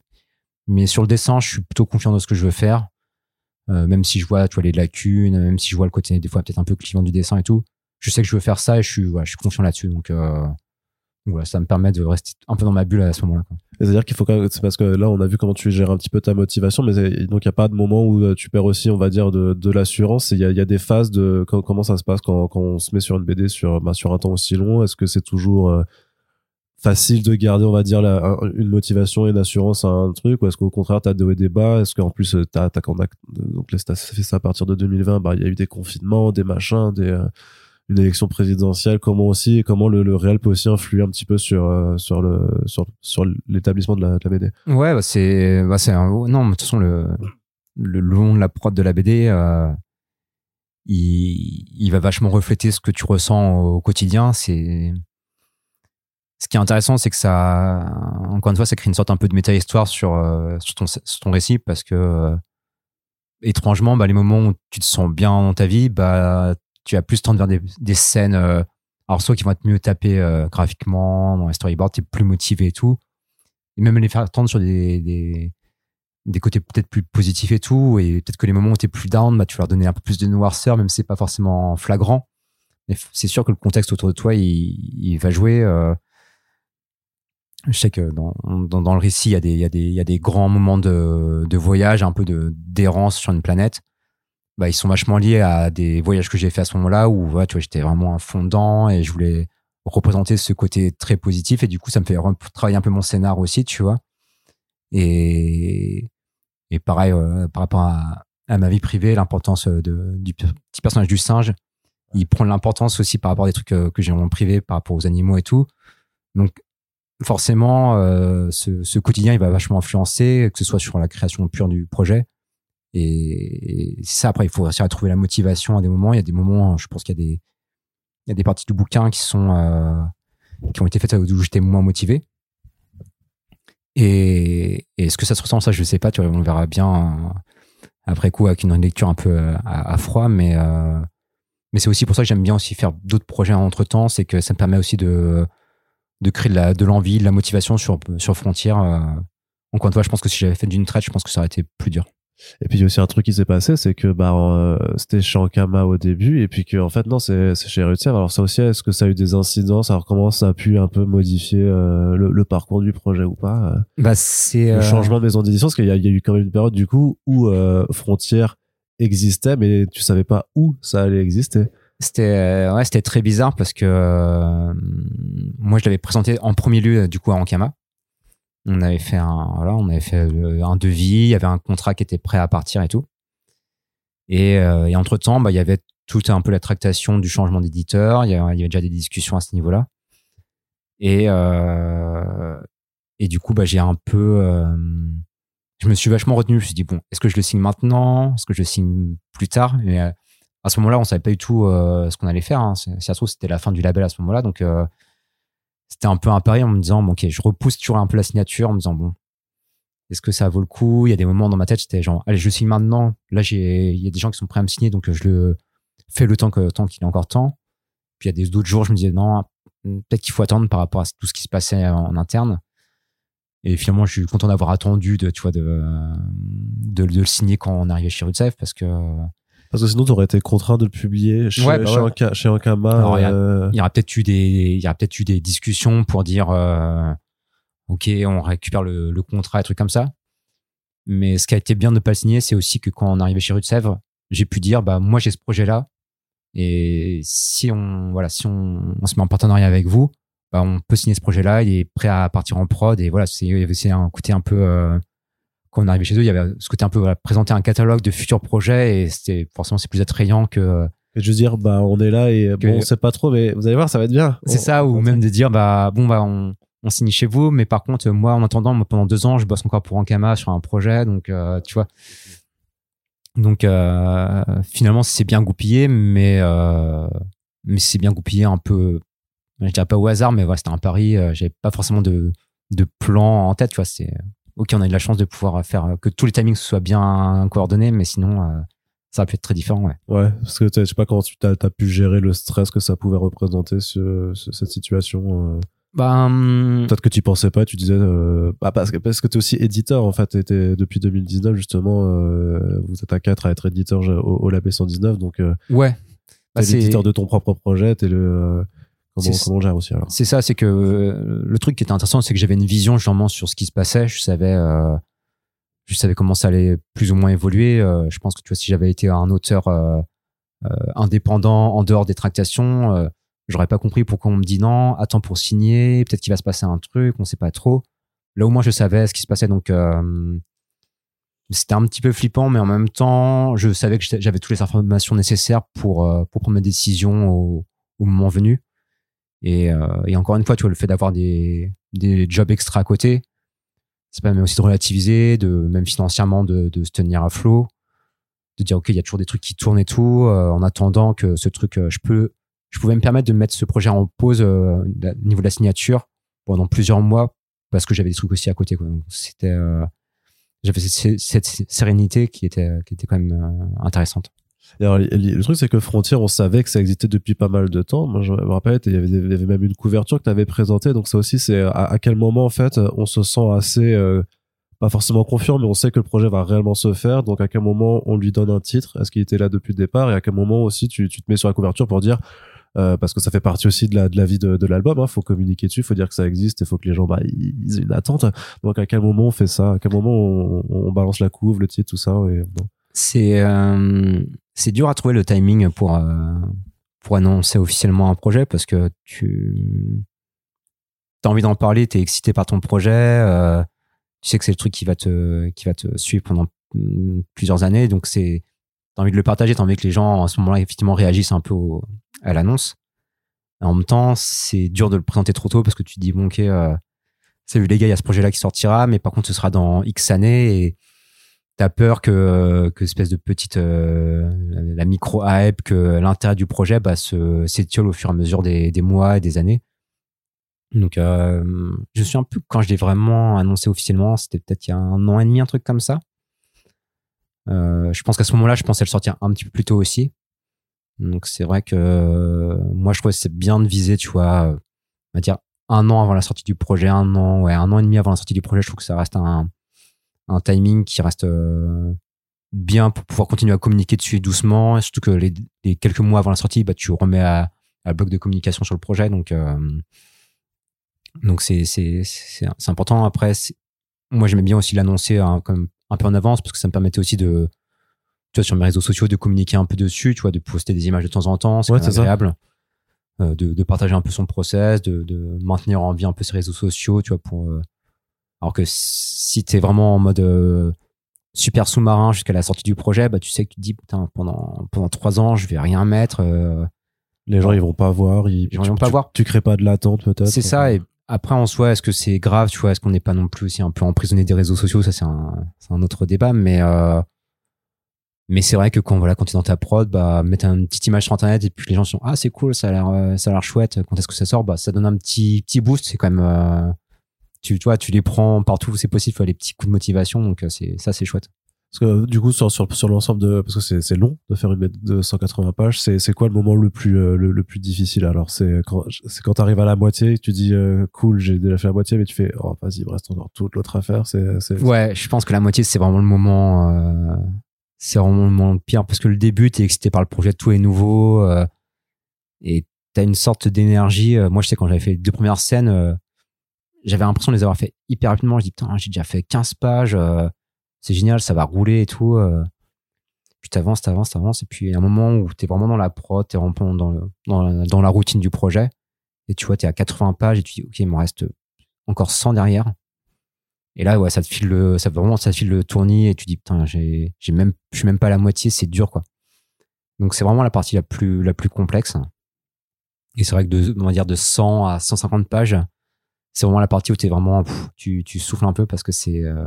mais sur le dessin, je suis plutôt confiant dans ce que je veux faire. Euh, même si je vois, tu vois, les lacunes, même si je vois le côté des fois peut-être un peu clivant du dessin et tout, je sais que je veux faire ça et je suis, confiant là-dessus. Donc, euh, donc voilà, ça me permet de rester un peu dans ma bulle à ce moment-là. C'est-à-dire qu'il faut quand c'est parce que là, on a vu comment tu gères un petit peu ta motivation, mais donc il n'y a pas de moment où euh, tu perds aussi, on va dire, de, l'assurance. Il y a, des phases de co- comment ça se passe quand, on se met sur une BD sur, bah, sur un temps aussi long? Est-ce que c'est toujours facile de garder, on va dire, une motivation et une assurance à un truc, ou est-ce qu'au contraire, t'as des hauts et des bas? Est-ce qu'en plus, euh, t'as, t'as, quand on a- donc t'as fait ça à partir de 2020, bah, il y a eu des confinements, des machins, des, euh, une élection présidentielle, comment aussi, comment le, le réel peut aussi influer un petit peu sur, euh, sur le, sur, sur l'établissement de la, BD. Ouais, bah, c'est, bah, un, non, mais de toute façon, le, le long de la prod de la BD, il, il va vachement refléter ce que tu ressens au quotidien. C'est, ce qui est intéressant, c'est que ça, encore une fois, ça crée une sorte un peu de méta-histoire sur, euh, sur, ton, ton récit parce que, euh, étrangement, bah, les moments où tu te sens bien dans ta vie, bah, tu as plus tendre vers des, des scènes, euh, alors soit qui vont être mieux tapées graphiquement, dans les storyboards, tu es plus motivé et tout. Et même les faire tendre sur des, des, des côtés peut-être plus positifs et tout. Et peut-être que les moments où tu es plus down, bah, tu vas leur donner un peu plus de noirceur, même si c'est pas forcément flagrant. Mais c'est sûr que le contexte autour de toi, il, il va jouer. Je sais que dans, dans, le récit, il y, a des, il, y a des, il y a des grands moments de, de voyage, un peu de d'errance sur une planète. Bah, ils sont vachement liés à des voyages que j'ai fait à ce moment-là où tu vois, j'étais vraiment un fondant et je voulais représenter ce côté très positif. Et du coup, ça me fait travailler un peu mon scénar aussi, tu vois. Et, et pareil, euh, par rapport à, à ma vie privée, l'importance euh, du petit personnage du singe, il prend l'importance aussi par rapport à des trucs euh, que j'ai en privé, par rapport aux animaux et tout. Donc, forcément, euh, ce, quotidien, il va vachement influencer, que ce soit sur la création pure du projet. Et, ça, après, il faut réussir à trouver la motivation à des moments. Il y a des moments, je pense qu'il y a des, il y a des parties du bouquin qui sont, euh, qui ont été faites où j'étais moins motivé. Et, est-ce que ça se ressent? Ça Je sais pas. Tu vois, on verra bien euh, après coup avec une lecture un peu à, froid, mais mais c'est aussi pour ça que j'aime bien aussi faire d'autres projets entre temps. C'est que ça me permet aussi de de créer de la de l'envie, de la motivation sur sur frontière. Euh. Encore une fois, je pense que si j'avais fait d'une traite, je pense que ça aurait été plus dur. Et puis il y a aussi un truc qui s'est passé, c'est que bah euh, c'était chez Ankama au début, et puis que en fait non, c'est chez Rutier. Alors ça aussi, est-ce que ça a eu des incidences? Alors comment ça a pu un peu modifier euh, le, le parcours du projet ou pas Bah c'est Le euh, changement de maison d'édition, parce qu'il y, y a eu quand même une période du coup où Frontière existait, mais tu savais pas où ça allait exister. C'était euh, ouais, c'était très bizarre parce que euh, moi je l'avais présenté en premier lieu du coup à Ankama. On avait fait un on avait fait euh, un devis, il y avait un contrat qui était prêt à partir et tout. Et, euh, et entre temps, bah il y avait tout un peu la tractation du changement d'éditeur. Il y, avait, déjà des discussions à ce niveau-là. Et euh, et du coup, bah j'ai un peu, euh, je me suis vachement retenu. Je me suis dit bon, est-ce que je le signe maintenant? Est-ce que je le signe plus tard? Euh, à ce moment-là, on savait pas du tout euh, ce qu'on allait faire. Hein. Si ça se trouve, c'était la fin du label à ce moment-là. Donc, euh, c'était un peu un pari en me disant, bon, ok, je repousse toujours un peu la signature en me disant, bon, est-ce que ça vaut le coup? Il y a des moments dans ma tête, j'étais genre, allez, je signe maintenant. Là, il y a des gens qui sont prêts à me signer, donc je le fais le temps que tant qu'il est encore temps. Puis il y a d'autres jours, je me disais non, peut-être qu'il faut attendre par rapport à tout ce qui se passait en, interne. Et finalement, je suis content d'avoir attendu de, tu vois, de, de, le signer quand on arrivait chez Rutsafe parce que parce que sinon, tu aurais été contraint de le publier chez, Ouais, bah chez, ouais. Anka- chez Ankama. Alors, il y euh, y aura peut-être eu des, il y aura peut-être eu des discussions pour dire, euh, ok, on récupère le, le contrat, et trucs comme ça. Mais ce qui a été bien de ne pas le signer, c'est aussi que quand on arrivait chez Rue de Sèvres, j'ai pu dire, bah moi j'ai ce projet-là, et si on, voilà, si on, on se met en partenariat avec vous, bah, on peut signer ce projet-là, il est prêt à partir en prod, et voilà, c'est, aussi un côté un peu, euh, quand on arrivait chez eux, il y avait ce côté un peu voilà, présenter un catalogue de futurs projets, et c'était forcément c'est plus attrayant que et juste dire, bah, on est là et Que- bon, on sait pas trop, mais vous allez voir, ça va être bien. C'est ça, ou même de dire, bah, bon, bah, on, on signe chez vous, mais par contre, moi, en attendant, moi, pendant deux ans, je bosse encore pour Ankama sur un projet, donc, euh, tu vois. Donc, euh, finalement, c'est bien goupillé, mais, euh, mais c'est bien goupillé un peu, je dirais pas au hasard, mais voilà, c'était un pari, euh, j'avais pas forcément de, de plan en tête, tu vois, c'est, ok, on a eu la chance de pouvoir faire euh, que tous les timings soient bien coordonnés, mais sinon, euh, ça a pu être très différent, ouais. Ouais, parce que je sais pas comment tu as, pu gérer le stress que ça pouvait représenter ce, ce- cette situation. euh. Ben, Peut-être que tu pensais pas, tu disais, euh, bah, parce que, parce que t'es aussi éditeur, en fait, t'étais- depuis 2019, justement, euh, vous êtes à quatre à être éditeur au, au Lab 119, donc, euh, ouais. Bah, t'es l'éditeur de ton propre projet, t'es le, euh, comment, on gère aussi, alors? C'est ça, c'est que euh, le truc qui était intéressant, c'est que j'avais une vision justement sur ce qui se passait. Je savais, euh, je savais comment ça allait plus ou moins évoluer. Euh, je pense que tu vois, si j'avais été un auteur indépendant en dehors des tractations, j'aurais pas compris pourquoi on me dit non. Attends pour signer, peut-être qu'il va se passer un truc, on sait pas trop. Là au moins je savais ce qui se passait, donc c'était un petit peu flippant, mais en même temps, je savais que j'avais toutes les informations nécessaires pour pour prendre mes décisions au, au moment venu. Et, euh, et encore une fois, tu vois, le fait d'avoir des, des jobs extra à côté, ça permet aussi de relativiser, de même financièrement de, de se tenir à flot, de dire ok, il y a toujours des trucs qui tournent et tout. euh, en attendant que ce truc, euh, je peux, je pouvais me permettre de mettre ce projet en pause euh, au niveau de la signature pendant plusieurs mois parce que j'avais des trucs aussi à côté. quoi. Donc, C'était, euh, j'avais cette, cette sérénité qui était, qui était quand même intéressante. Le truc, c'est que Frontier, on savait que ça existait depuis pas mal de temps. Moi, je me rappelle, il y avait, même une couverture que tu avais présentée. Donc, ça aussi, c'est à, à quel moment, en fait, on se sent assez, euh, pas forcément confiant, mais on sait que le projet va réellement se faire. Donc, à quel moment on lui donne un titre? Est-ce qu'il était là depuis le départ? Et à quel moment aussi tu, tu te mets sur la couverture pour dire, euh, parce que ça fait partie aussi de la, de la vie de, de l'album, il faut communiquer dessus, il faut dire que ça existe, il faut que les gens, bah, ils, aient une attente. Donc, à quel moment on fait ça? À quel moment on, balance la couve, le titre, tout ça. C'est euh, c'est dur à trouver le timing pour euh, pour annoncer officiellement un projet parce que tu as envie d'en parler, tu es excité par ton projet, euh, tu sais que c'est le truc qui va te qui va te suivre pendant mm, plusieurs années donc c'est t'as envie de le partager, t'as envie que les gens à ce moment-là effectivement réagissent un peu au- à l'annonce. En même temps, c'est dur de le présenter trop tôt parce que tu te dis bon OK euh, salut les gars, il y a ce projet-là qui sortira mais par contre ce sera dans X années et t'as peur que que espèce de petite euh, la micro hype que l'intérêt du projet bah se s'étiole au fur et à mesure des, des mois et des années? Donc euh, je suis un peu quand je l'ai vraiment annoncé officiellement c'était peut-être il y a un an et demi un truc comme ça. Euh, je pense qu'à ce moment-là je pensais le sortir un petit peu plus tôt aussi. Donc c'est vrai que euh, moi je trouve que c'est bien de viser tu vois euh, on va dire un an avant la sortie du projet un an ouais un an et demi avant la sortie du projet je trouve que ça reste un un timing qui reste euh, bien pour pouvoir continuer à communiquer dessus doucement. Et surtout que les, les quelques mois avant la sortie, bah, tu remets à, à bloc de communication sur le projet. Donc, euh, donc c'est, c'est, c'est, c'est important. Après, c'est- moi, j'aimais bien aussi l'annoncer hein, comme un peu en avance parce que ça me permettait aussi de, tu vois, sur mes réseaux sociaux, de communiquer un peu dessus, tu vois, de poster des images de temps en temps. C'est Ouais, agréable. Euh, de, de partager un peu son process, de, de maintenir en vie un peu ses réseaux sociaux, tu vois, pour, euh, alors que si t'es vraiment en mode euh, super sous-marin jusqu'à la sortie du projet, bah tu sais que tu te dis putain pendant pendant trois ans je vais rien mettre. euh, Les gens, ils vont pas voir. Ils, Les gens, tu- vont pas tu- voir. Tu crées pas de l'attente, peut-être. c'est ça. Et après en soi, est-ce que c'est grave, tu vois, est-ce qu'on n'est pas non plus aussi un peu emprisonné des réseaux sociaux? Ça c'est un un autre débat, mais euh, mais c'est vrai que quand voilà quand t'es dans ta prod, bah mettre une petite image sur internet et puis les gens sont ah c'est cool, ça a l'air ça a l'air chouette. Quand est-ce que ça sort? Bah ça donne un petit petit boost. C'est quand même euh, tu, tu vois, tu les prends partout où c'est possible, tu les petits coups de motivation. Donc, c'est, ça, c'est chouette. Parce que du coup, sur, sur, sur l'ensemble de, parce que c'est long de faire une BD de 180 pages, c'est c'est quoi le moment le plus euh, le, le, plus difficile? Alors c'est quand c'est quand t'arrives à la moitié, tu dis euh, cool, j'ai déjà fait la moitié, mais tu fais oh vas-y, il me reste encore toute l'autre affaire. C'est ouais, je pense que la moitié c'est vraiment le moment, euh, c'est vraiment le moment le pire parce que le début t'es excité par le projet, tout est nouveau euh, et t'as une sorte d'énergie. moi, je sais quand j'avais fait les deux premières scènes, j'avais l'impression de les avoir fait hyper rapidement. Je dis putain, j'ai déjà fait 15 pages c'est génial, ça va rouler et tout. Euh. Puis t'avances, t'avances, t'avances. Et puis, il y a un moment où t'es vraiment dans la prod, t'es vraiment dans, le, dans, la, routine du projet. Et tu vois, t'es à 80 pages et tu dis, OK, il me reste encore 100 derrière. Et là, ouais, ça te file le, ça vraiment, ça te file le tournis et tu dis, putain, j'ai, j'ai même, je suis même pas à la moitié, c'est dur, quoi. Donc, c'est vraiment la partie la plus, la plus complexe. Et c'est vrai que de, on va dire de 100 à 150 pages, c'est vraiment la partie où t'es vraiment, tu, tu souffles un peu parce que c'est, euh,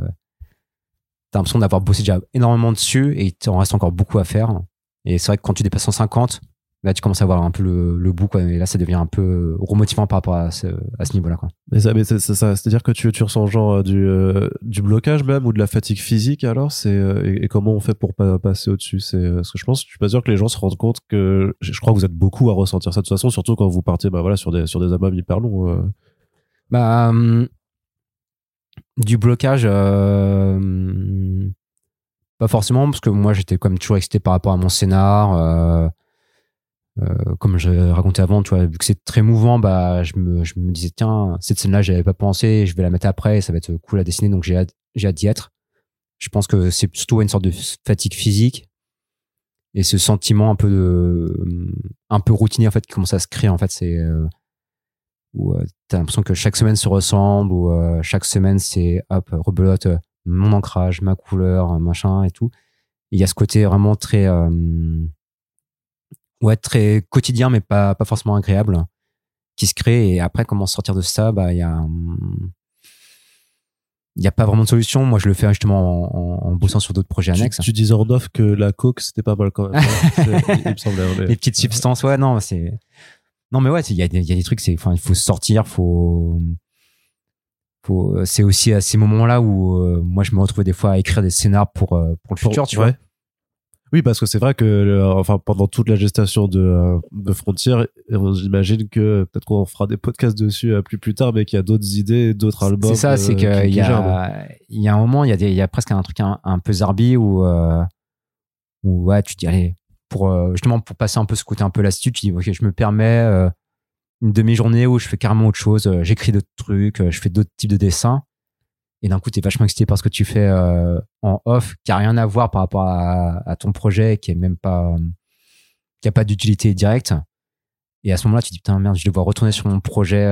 t'as l'impression d'avoir bossé déjà énormément dessus et il t'en reste encore beaucoup à faire. Et c'est vrai que quand tu dépasses 150, là tu commences à avoir un peu le, le bout quoi. Et là ça devient un peu remotivant par rapport à ce, à ce niveau là quoi. Mais ça, mais c'est, ça c'est à dire que tu, tu ressens genre euh, du, euh, du blocage même ou de la fatigue physique alors? C'est euh, et, comment on fait pour pas passer au dessus c'est parce que je pense je suis pas sûr que les gens se rendent compte que je crois que vous êtes beaucoup à ressentir ça de toute façon surtout quand vous partez bah voilà sur des sur des albums hyper longs bah hum, du blocage, euh, pas forcément, parce que moi j'étais comme toujours excité par rapport à mon scénar. Euh, euh, comme je racontais avant, tu vois, vu que c'est très mouvant, bah, je me, je me disais, tiens, cette scène-là, j'avais pas pensé, je vais la mettre après, ça va être cool à dessiner, donc j'ai hâte, hâte d'y être. Je pense que c'est surtout une sorte de fatigue physique et ce sentiment un peu de, un peu routinier, en fait, qui commence à se créer, en fait, c'est, où euh, tu as l'impression que chaque semaine se ressemble, ou euh, chaque semaine c'est hop, rebelote euh, mon ancrage, ma couleur, machin et tout. Il y a ce côté vraiment très, ouais, très quotidien, mais pas, pas forcément agréable qui se crée. Et après, comment sortir de ça? Bah, il y a, il n'y a pas vraiment de solution. Moi, je le fais justement en, bossant sur d'autres projets annexes. Tu, disais en off que la coke, c'était pas mal quand même. il, me semblait, Les petites substances, ouais, non, c'est non, mais ouais, il y a, des trucs, c'est, enfin, il faut sortir, faut, faut, c'est aussi à ces moments-là où euh, moi je me retrouve des fois à écrire des scénars pour euh, pour le futur, tu vois. Oui, parce que c'est vrai que enfin pendant toute la gestation de, euh, de Frontier, j'imagine que peut-être qu'on fera des podcasts dessus plus plus tard, mais qu'il y a d'autres idées, d'autres albums. C'est ça, c'est qu'il y a il y a un moment, il y a des, il y a presque un truc un, un peu zarbi où où ouais, tu dis allez, euh, justement pour passer un peu ce côté un peu lassitude, tu dis ok, je me permets euh, une demi-journée où je fais carrément autre chose, euh, j'écris d'autres trucs, je fais d'autres types de dessins. Et d'un coup, tu es vachement excité par ce que tu fais en off, qui a rien à voir par rapport à, ton projet, qui est même pas, qui a pas d'utilité directe. Et à ce moment-là, tu te dis putain merde, je devoir retourner sur mon projet,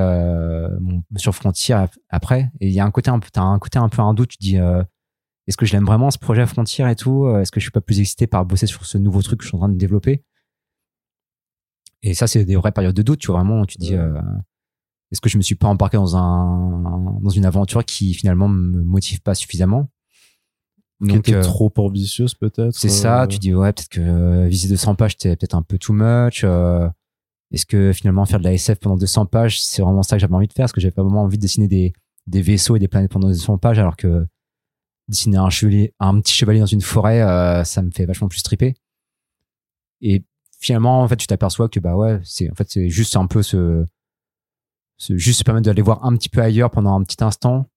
sur Frontier après. Et il y a un côté un peu, t'as un côté un peu un doute. Tu dis est-ce que je l'aime vraiment ce projet Frontier et tout? Euh, Est-ce que je suis pas plus excité par bosser sur ce nouveau truc que je suis en train de développer? Et ça, c'est des vraies périodes de doute. Tu vois vraiment, tu dis, euh, est-ce que je me suis pas embarqué dans un dans une aventure qui finalement me motive pas suffisamment? Donc qui euh, trop ambitieuse peut-être. C'est ça. Tu dis ouais, peut-être que viser 200 pages, c'était peut-être un peu too much. Est-ce que finalement faire de la SF pendant 200 pages, c'est vraiment ça que j'avais envie de faire? Est-ce que j'avais pas vraiment envie de dessiner des des vaisseaux et des planètes pendant 200 pages alors que dessiner un chevalier, un petit chevalier dans une forêt, euh, ça me fait vachement plus triper. Et finalement, en fait, tu t'aperçois que bah ouais, c'est en fait c'est juste un peu ce, juste se permettre d'aller voir un petit peu ailleurs pendant un petit instant.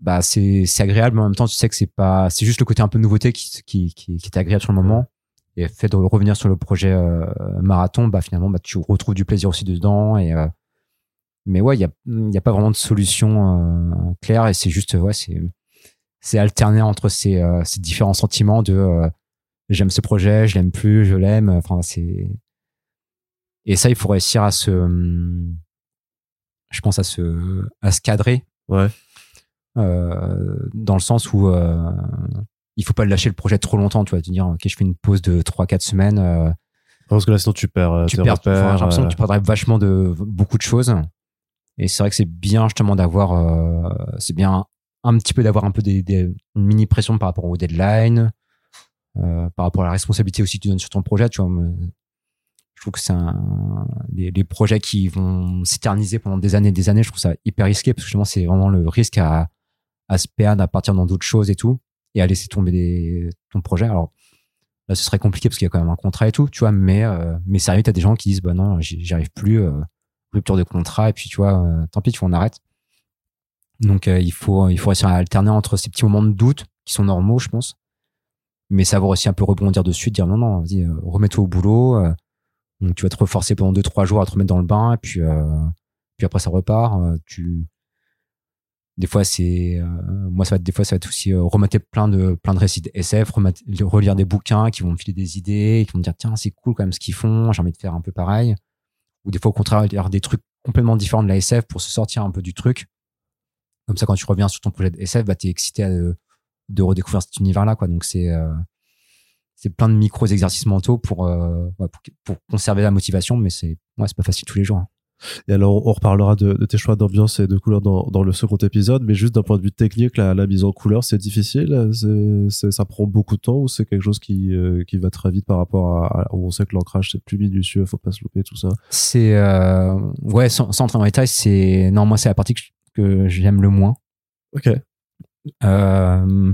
Bah c'est c'est agréable, mais en même temps, tu sais que c'est pas, c'est juste le côté un peu nouveauté qui qui qui, est agréable sur le moment. Et fait de revenir sur le projet euh, marathon, bah finalement, bah tu retrouves du plaisir aussi dedans et euh, mais ouais, il y a, y a pas vraiment de solution claire et c'est juste, ouais, c'est, c'est alterner entre ces, euh, ces, différents sentiments de euh, j'aime ce projet, je l'aime plus, je l'aime. Enfin, c'est et ça, il faut réussir à se, je pense à se, à se cadrer. Ouais. Euh, dans le sens où euh, il faut pas lâcher le projet trop longtemps, tu vois, te dire ok, je fais une pause de 3-4 semaines. Euh, Parce que là, sinon tu perds, tu perds. J'ai l'impression que tu perdrais vachement de beaucoup de choses. Et c'est vrai que c'est bien justement d'avoir, c'est bien un petit peu d'avoir un peu des, des une mini pression par rapport au deadline, euh, par rapport à la responsabilité aussi que tu donnes sur ton projet. Tu vois, je trouve que c'est un des, les projets qui vont s'éterniser pendant des années et des années je trouve ça hyper risqué parce que justement c'est vraiment le risque à à se perdre à partir dans d'autres choses et tout et à laisser tomber des, ton projet alors là ce serait compliqué parce qu'il y a quand même un contrat et tout tu vois mais euh, mais sérieux t'as des gens qui disent bah non j'y arrive plus euh, rupture de contrat et puis tu vois euh, tant pis tu vois on arrête donc euh, il faut il faut réussir à alterner entre ces petits moments de doute qui sont normaux je pense. Mais savoir aussi un peu rebondir dessus dire non non vas-y euh, remets-toi au boulot euh, donc tu vas te reforcer pendant deux trois jours à te remettre dans le bain et puis euh, puis après ça repart tu des fois c'est moi ça va être des fois ça va être aussi remater plein de plein de récits de SF remater- relire des bouquins qui vont me filer des idées qui vont me dire tiens c'est cool quand même ce qu'ils font j'ai envie de faire un peu pareil. Ou des fois au contraire lire des trucs complètement différents de la SF pour se sortir un peu du truc comme ça quand tu reviens sur ton projet de SF bah t'es excité à, de, de redécouvrir cet univers là quoi donc c'est euh, c'est plein de micros exercices mentaux pour, euh, pour pour conserver la motivation mais c'est ouais, c'est pas facile tous les jours hein. Et alors, on reparlera de, de tes choix d'ambiance et de couleurs dans, dans le second épisode, mais juste d'un point de vue technique, la, la mise en couleur, c'est difficile? C'est- c'est- Ça prend beaucoup de temps ou c'est quelque chose qui, euh, qui va très vite par rapport à, à- où on sait que l'ancrage c'est plus minutieux, faut pas se louper, tout ça? c'est euh, ouais sans, sans entrer dans les détails c'est non moi c'est la partie que, je- que j'aime le moins Ok. Euh,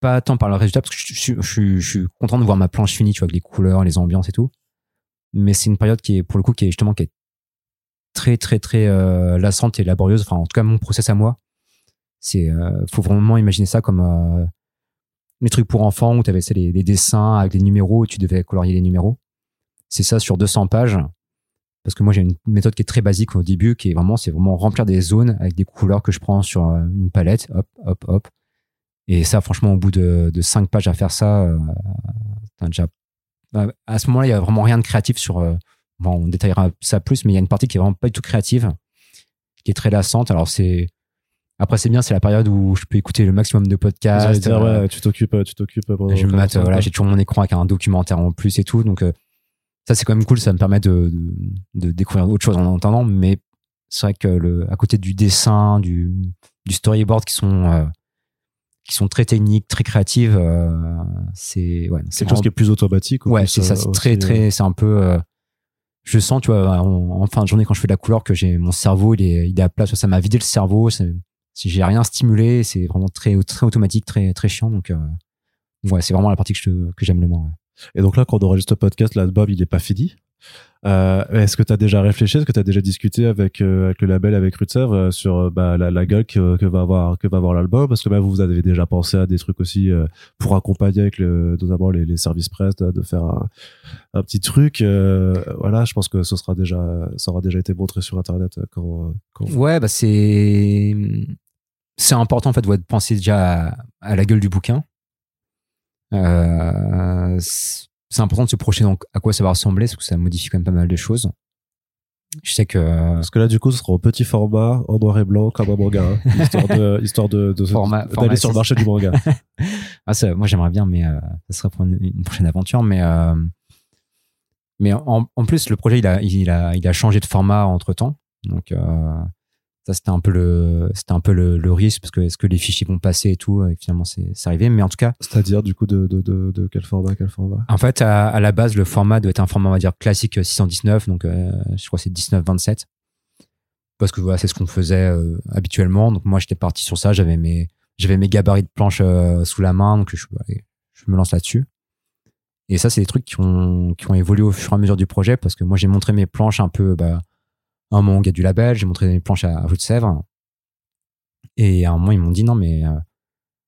pas tant par le résultat, parce que je, je, je, suis- je suis content de voir ma planche finie, tu vois, avec les couleurs, les ambiances et tout. Mais c'est une période qui est, pour le coup, qui est justement qui est très, très, très euh, lassante et laborieuse. Enfin, en tout cas, mon process à moi, c'est, euh, faut vraiment imaginer ça comme euh, les trucs pour enfants où tu avais les, les dessins avec les numéros, où tu devais colorier les numéros. C'est ça sur 200 pages. Parce que moi, j'ai une méthode qui est très basique au début, qui est vraiment, c'est vraiment remplir des zones avec des couleurs que je prends sur euh, une palette, hop, hop, hop. Et ça, franchement, au bout de, de cinq pages à faire ça, euh, déjà. bah, À ce moment-là, il y a vraiment rien de créatif sur. euh, bon, on détaillera ça plus, mais il y a une partie qui est vraiment pas du tout créative, qui est très lassante. Alors c'est. Après, c'est bien, c'est la période où je peux écouter le maximum de podcasts. dire, euh, ouais, tu t'occupes, tu t'occupes je me mate, voilà, j'ai toujours mon écran avec un documentaire en plus et tout. Donc, euh, ça, c'est quand même cool. Ça me permet de, de, de découvrir autre chose en entendant. Mais c'est vrai que le, à côté du dessin, du, du storyboard qui sont, euh, qui sont très techniques, très créatives, euh, c'est, ouais, C'est quelque chose qui est plus automatique. Ouais, c'est ça, euh, c'est aussi, très, euh. très, c'est un peu, euh, je sens, tu vois, en, en fin de journée, quand je fais de la couleur, que j'ai mon cerveau, il est, il est à plat. Ça m'a vidé le cerveau. Si j'ai rien stimulé, c'est vraiment très, très automatique, très, très chiant. Donc, euh, ouais, c'est vraiment la partie que je, que j'aime le moins. ouais. Et donc là, quand on enregistre le podcast, l'album, il est pas fini. Euh, Est-ce que tu as déjà réfléchi, est-ce que tu as déjà discuté avec, euh, avec le label, avec Rutsev, euh, sur bah, la, gueule que, va avoir, que va avoir l'album? Parce que bah, vous, avez déjà pensé à des trucs aussi pour accompagner avec notamment les, services presse, de, faire un, petit truc. voilà, je pense que ce sera déjà, ça aura déjà été montré sur Internet quand, Ouais, bah c'est c'est important en fait de penser déjà à la gueule du bouquin. Euh, c'est important de se projeter dans à quoi ça va ressembler parce que ça modifie quand même pas mal de choses. Je sais que Parce que là, du coup, ce sera en petit format, en noir et blanc, comme un manga, hein, histoire de, histoire de, d'aller sur le marché du manga. ah, ça, moi j'aimerais bien, mais euh, ça serait pour une, une prochaine aventure. Mais euh, mais en, en plus le projet il a il a il a changé de format entre temps, donc euh, ça c'était un peu le c'était un peu le, le risque parce que est-ce que les fichiers vont passer et tout et finalement c'est c'est arrivé. Mais en tout cas C'est-à-dire, du coup, de, de, de, de quel format, quel format? En fait, à, à la base, le format doit être un format, on va dire, classique 619, donc euh, je crois que c'est 1927. Parce que voilà, c'est ce qu'on faisait euh, habituellement. Donc moi, j'étais parti sur ça, j'avais mes, j'avais mes gabarits de planche euh, sous la main, donc je, allez, je me lance là-dessus. Et ça, c'est des trucs qui ont, qui ont évolué au fur et à mesure du projet, parce que moi, j'ai montré mes planches un peu bah, un moment, a du label, j'ai montré mes planches à, à de Sèvres. Et à un moment, ils m'ont dit non, mais euh,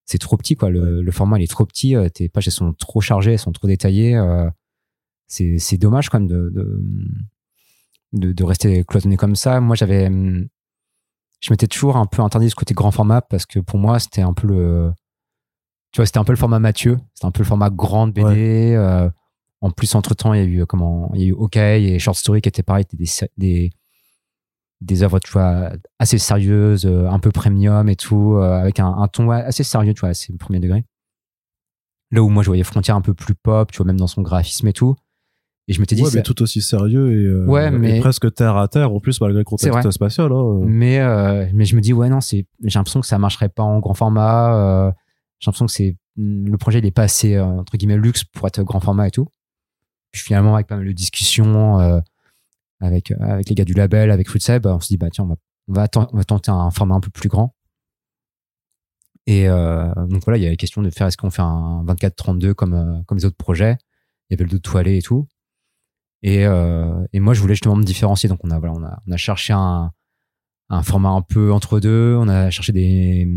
c'est trop petit, quoi. Le, le format, il est trop petit. euh, tes pages, elles sont trop chargées, elles sont trop détaillées. euh, c'est, dommage, quand même, de, de, de, de rester cloisonné comme ça. Moi, j'avais, hum, je m'étais toujours un peu interdit ce côté grand format parce que pour moi, c'était un peu le, tu vois, c'était un peu le format Mathieu. C'était un peu le format grande BD. euh, en plus, entre temps, il y a eu, comment, il y a eu OK et Short Story qui étaient pareil, étaient des, des, des œuvres, tu vois, assez sérieuses, euh, un peu premium et tout, euh, avec un, un ton assez sérieux, tu vois, assez premier degré. Là où moi, je voyais Frontière un peu plus pop, tu vois, même dans son graphisme et tout. Et je m'étais dit, ouais, mais tout aussi sérieux et, euh, Ouais, mais- et presque terre à terre, en plus, malgré le contexte spatial. Hein. mais, euh, mais je me dis, ouais, non, c'est, j'ai l'impression que ça marcherait pas en grand format. euh, j'ai l'impression que c'est, le projet, il est pas assez, entre guillemets, luxe pour être grand format et tout. Puis finalement, avec pas mal de discussions avec, avec les gars du label, avec Fruitseb, on se dit, bah tiens, on va, on va, on va tenter un format un peu plus grand. Et euh, donc voilà, il y a la question de faire est-ce qu'on fait un 24-32 comme, euh, comme les autres projets? Il y avait le dos toilé et tout. Et, euh, et moi, je voulais justement me différencier. Donc on a, voilà, on a, on a cherché un, un format un peu entre deux. On a cherché des,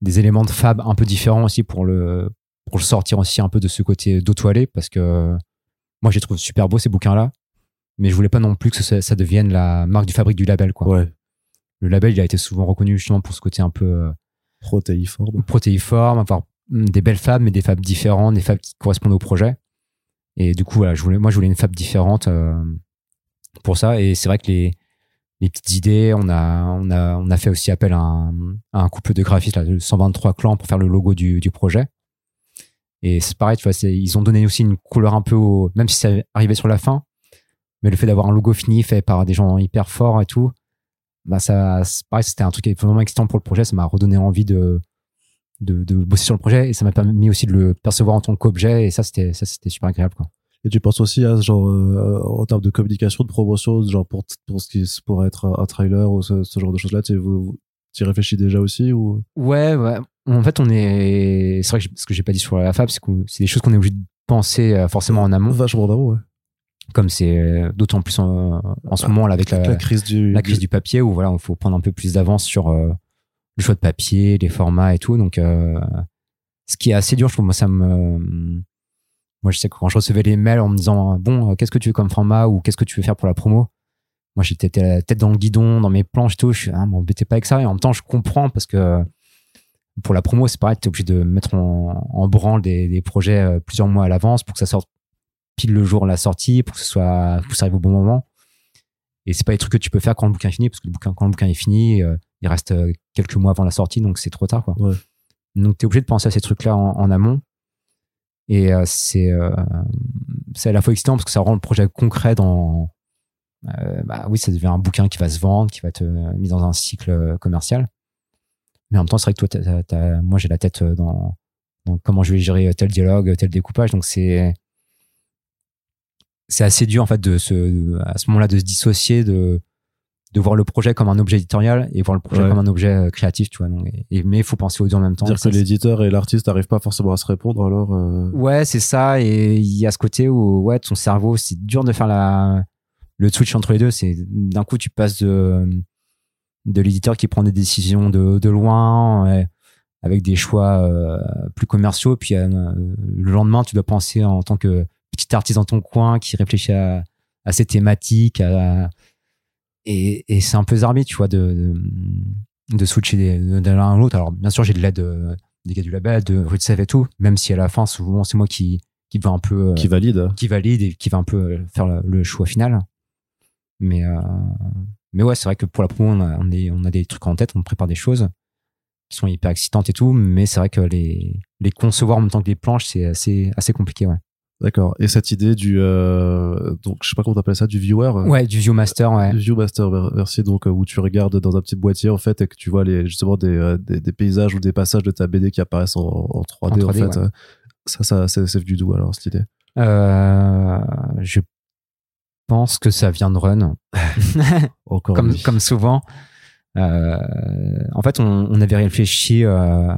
des éléments de fab un peu différents aussi pour le, pour le sortir aussi un peu de ce côté dos toilé parce que moi, je les trouve super beaux ces bouquins-là. Mais je voulais pas non plus que ça, ça devienne la marque du fabrique du label, quoi. Ouais. Le label, il a été souvent reconnu justement pour ce côté un peu Protéiforme. protéiforme, avoir des belles fabs, mais des fabs différentes, des fabs qui correspondent au projet. Et du coup, voilà, je voulais, moi, je voulais une fab différente euh, pour ça. Et c'est vrai que les, les petites idées, on a, on a, on a fait aussi appel à un, à un couple de graphistes, là, de 123 clans, pour faire le logo du, du projet. Et c'est pareil, tu vois, ils ont donné aussi une couleur un peu au, même si ça arrivait sur la fin, mais le fait d'avoir un logo fini fait par des gens hyper forts et tout, bah ça, pareil, c'était un truc vraiment excitant pour le projet, ça m'a redonné envie de, de, de bosser sur le projet et ça m'a permis aussi de le percevoir en tant qu'objet et ça c'était, ça c'était super agréable, quoi. Et tu penses aussi à genre euh, en termes de communication, de promotion, genre pour pour ce qui pourrait être un, trailer ou ce, ce genre de choses là, tu vous tu y réfléchis déjà aussi ou? Ouais, ouais. En fait, on est, c'est vrai que ce que j'ai pas dit sur la fab, c'est que c'est des choses qu'on est obligé de penser euh, forcément en amont, vachement d'avant, ouais. Comme c'est euh, d'autant plus en, en ce moment là avec la, la crise du la crise du papier où voilà, il faut prendre un peu plus d'avance sur euh, le choix de papier, les formats et tout. Donc, euh, ce qui est assez dur, je trouve. Moi, ça me, moi, je sais que quand je recevais les mails en me disant bon, qu'est-ce que tu veux comme format ou qu'est-ce que tu veux faire pour la promo, moi, j'étais la tête dans le guidon, dans mes planches et tout. Je suis, ah, m'embêtez pas avec ça. Et en même temps, je comprends parce que pour la promo, c'est pareil, t'es obligé de mettre en, en branle des, des projets plusieurs mois à l'avance pour que ça sorte pile le jour de la sortie, pour que ce soit, pour que ça arrive au bon moment. Et c'est pas des trucs que tu peux faire quand le bouquin est fini, parce que le bouquin, quand le bouquin est fini, euh, il reste euh, quelques mois avant la sortie, donc c'est trop tard, quoi. Ouais. Donc t'es obligé de penser à ces trucs-là en, en amont. Et euh, c'est euh, c'est à la fois excitant parce que ça rend le projet concret dans. bah oui, ça devient un bouquin qui va se vendre, qui va être mis dans un cycle commercial. Mais en même temps, c'est vrai que toi, t'as- moi, j'ai la tête dans, dans comment je vais gérer tel dialogue, tel découpage. Donc c'est c'est assez dur en fait de se à ce moment-là de se dissocier de de voir le projet comme un objet éditorial et voir le projet Ouais. comme un objet euh, créatif tu vois donc, et, mais il faut penser aux deux en même temps dire que l'éditeur et l'artiste n'arrivent pas forcément à se répondre alors euh, ouais c'est ça et il y a ce côté où ouais ton cerveau c'est dur de faire la le switch entre les deux c'est d'un coup tu passes de de l'éditeur qui prend des décisions de, de loin ouais, avec des choix euh, plus commerciaux puis euh, le lendemain tu dois penser en tant que petit artiste dans ton coin qui réfléchit à, à ses thématiques à, et, et c'est un peu zarbi tu vois de, de, de switcher de l'un à l'autre alors bien sûr j'ai de l'aide euh, des gars du label de Rutsev et tout même si à la fin souvent c'est moi qui qui va un peu euh, qui valide. qui valide et qui va un peu euh, faire le, le choix final. Mais, euh, mais ouais, c'est vrai que pour la promo, on a, on, est- on a des trucs en tête, on prépare des choses qui sont hyper excitantes et tout, mais c'est vrai que les, les concevoir en même temps que les planches, c'est assez, assez compliqué, ouais. D'accord. Et cette idée du euh, donc je sais pas comment t'appelles ça du viewer. euh, Ouais, du Viewmaster, ouais. du Viewmaster version donc euh, où tu regardes dans un petit boîtier en fait et que tu vois les justement des, euh, des, des paysages ou des passages de ta BD qui apparaissent en, en 3D en, 3D, fait. ouais. euh, Ça ça c'est venu d'où alors cette idée? Euh, je pense que ça vient de Run. Encore comme, comme souvent. Euh, en fait, on, on avait réfléchi. euh,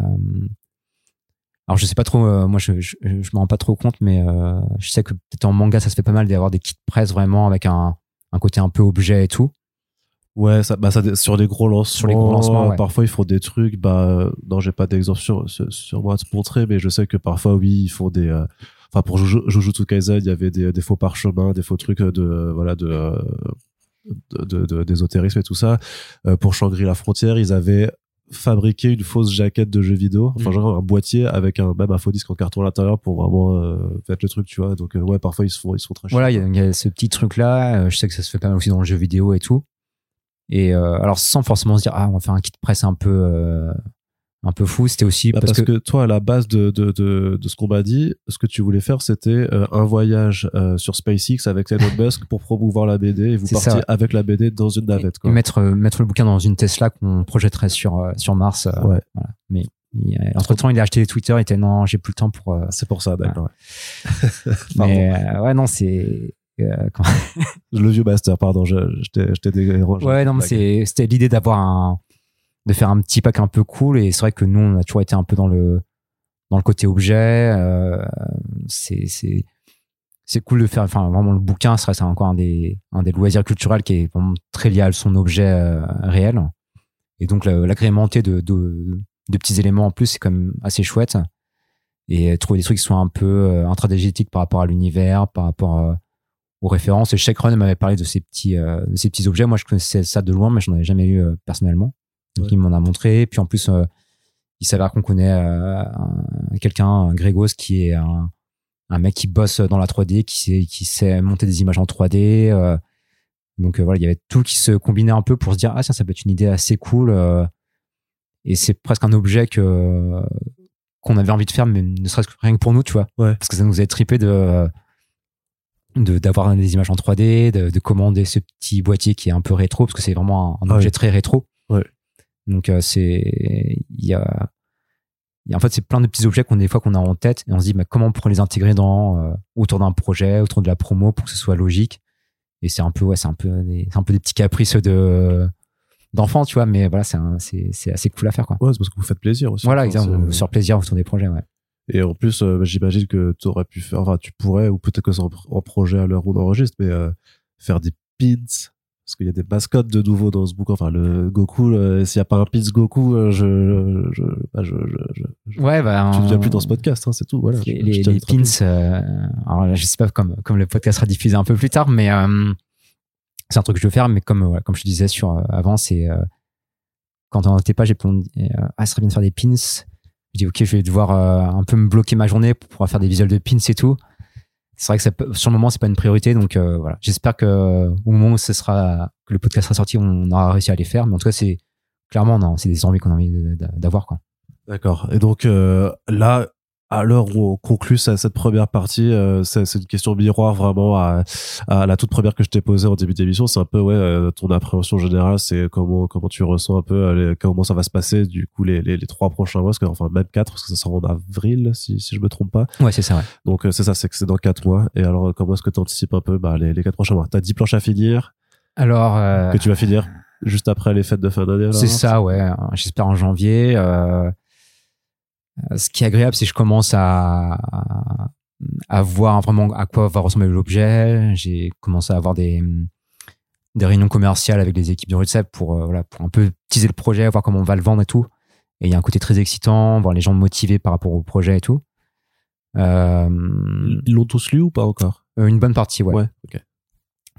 alors, je sais pas trop. euh, moi, je, je, je me rends pas trop compte, mais euh, je sais que peut-être en manga, ça se fait pas mal d'avoir des kits presse vraiment avec un, un côté un peu objet et tout. Ouais, ça, bah ça, sur les gros lancements, Sur les gros lancements, ouais. parfois ils font des trucs. Bah, non, j'ai pas d'exemple sur, sur, sur moi à te montrer, mais je sais que parfois, oui, ils font des. euh, Enfin, pour Juju- Jujutsu Kaisen, il y avait des, des faux parchemins, des faux trucs de voilà de euh, de- de- de- d'ésotérisme et tout ça. Euh, pour Shangri-La Frontière, ils avaient fabriqué une fausse jaquette de jeu vidéo, enfin Mm. genre un boîtier avec un même un faux disque en carton à l'intérieur pour vraiment euh, faire le truc, tu vois. Donc euh, ouais, parfois ils se font ils se font très Voilà, il y, y a ce petit truc-là. euh, Je sais que ça se fait pas mal aussi dans le jeu vidéo et tout. Et euh, alors, sans forcément se dire, ah, on va faire un kit presse un peu, euh, un peu fou, c'était aussi Bah, parce, parce, que... toi, à la base de, de, de, de ce qu'on m'a dit, ce que tu voulais faire, c'était euh, un voyage euh, sur SpaceX avec Elon Musk pour promouvoir la BD et vous ça, partiez ouais. avec la BD dans une navette. Quoi. mettre, euh, mettre le bouquin dans une Tesla qu'on projetterait sur, sur Mars. euh, Ouais. voilà. Mais entre temps, il a acheté Twitter. Il était non, j'ai plus le temps pour. C'est pour ça, d'accord. mais ouais, non, c'est. euh, quand- Le vieux master, pardon, je, je t'ai dérangé. Ouais, non, mais c'était l'idée d'avoir un, de faire un petit pack un peu cool. Et c'est vrai que nous, on a toujours été un peu dans le, dans le côté objet. Euh, c'est, c'est, c'est cool de faire, enfin, vraiment, le bouquin, reste encore un des, un des loisirs culturels qui est vraiment très lié à son objet euh, réel. Et donc, l'agrémenter de, de, petits éléments en plus, c'est quand même assez chouette. Et trouver des trucs qui soient un peu euh, intradégétiques par rapport à l'univers, par rapport euh, aux références. Et Shake Run m'avait parlé de ces petits, ces petits objets. Moi, je connaissais ça de loin, mais je n'en avais jamais eu personnellement. Donc, Ouais. il m'en a montré. Puis en plus, euh, il s'avère qu'on connaît euh, un- quelqu'un, un Grégos, qui est un, un mec qui bosse dans la 3D, qui sait, qui sait monter des images en 3D. euh, donc voilà, il y avait tout qui se combinait un peu pour se dire ah tiens, ça peut être une idée assez cool. et c'est presque un objet que qu'on avait envie de faire, mais ne serait-ce que rien que pour nous, tu vois. Ouais. Parce que ça nous avait trippé de de- d'avoir des images en 3D, de, de commander ce petit boîtier qui est un peu rétro, parce que c'est vraiment un, un objet très rétro. Ouais. Donc euh, c'est il y a, en fait c'est plein de petits objets qu'on des fois qu'on a en tête et on se dit bah, comment on pourrait les intégrer dans euh, autour d'un projet, autour de la promo pour que ce soit logique? Et c'est un peu ouais c'est un peu des, un peu des petits caprices de d'enfants tu vois mais voilà c'est c'est assez cool à faire quoi. Ouais, c'est parce que vous faites plaisir aussi. Voilà, exactement. Sur plaisir autour des projets, ouais. Et en plus, euh, j'imagine que tu aurais pu faire, enfin, tu pourrais, ou peut-être que c'est en, en projet à l'heure où on enregistre, mais euh, faire des pins. Parce qu'il y a des mascottes de nouveau dans ce bouquin. Enfin, le Goku, euh, s'il n'y a pas un pins Goku, euh, je, je, bah, je, je, je- Ouais, bah. tu ne viens plus dans ce podcast, hein, c'est tout. Voilà. Les, Je- les, les pins, euh, alors là, je sais pas comme, comme le podcast sera diffusé un peu plus tard, mais euh, c'est un truc que je veux faire, mais comme, voilà, comme je te disais sur, euh, avant, c'est euh, quand on n'était pas, j'ai euh, ah, ce serait bien de faire des pins. Je dis, ok, je vais devoir un peu me bloquer ma journée pour pouvoir faire des visuels de pins et tout. C'est vrai que ça peut- sur le moment, c'est pas une priorité, donc euh, voilà. J'espère que au moment où ce sera, que le podcast sera sorti, on aura réussi à les faire, mais en tout cas, c'est clairement, non, c'est des envies qu'on a envie d'avoir, quoi. D'accord. Et donc euh, là, à l'heure où on conclut ce- cette première partie, euh, c'est une question miroir vraiment à, à la toute première que je t'ai posée en début d'émission. C'est un peu ouais, euh, ton appréhension générale, c'est comment comment tu ressens un peu euh, les- comment ça va se passer du coup les, les, les trois prochains mois, parce que, enfin même quatre, parce que ça sort en avril si, si je me trompe pas. Ouais, c'est ça, ouais. Donc euh, c'est ça, c'est que c'est dans quatre mois. Et alors comment est-ce que tu anticipes un peu bah, les, les quatre prochains mois? T'as 10 planches à finir? Alors, euh, que tu vas finir juste après les fêtes de fin d'année. C'est ça, ouais. J'espère en janvier. Euh, ce qui est agréable, c'est que je commence à, à voir vraiment à quoi va ressembler l'objet. J'ai commencé à avoir des, des réunions commerciales avec les équipes de Rudcep pour, euh, voilà, pour un peu teaser le projet, voir comment on va le vendre et tout. Et il y a un côté très excitant, voir les gens motivés par rapport au projet et tout. Euh, Ils l'ont tous lu ou pas encore? une bonne partie, ouais.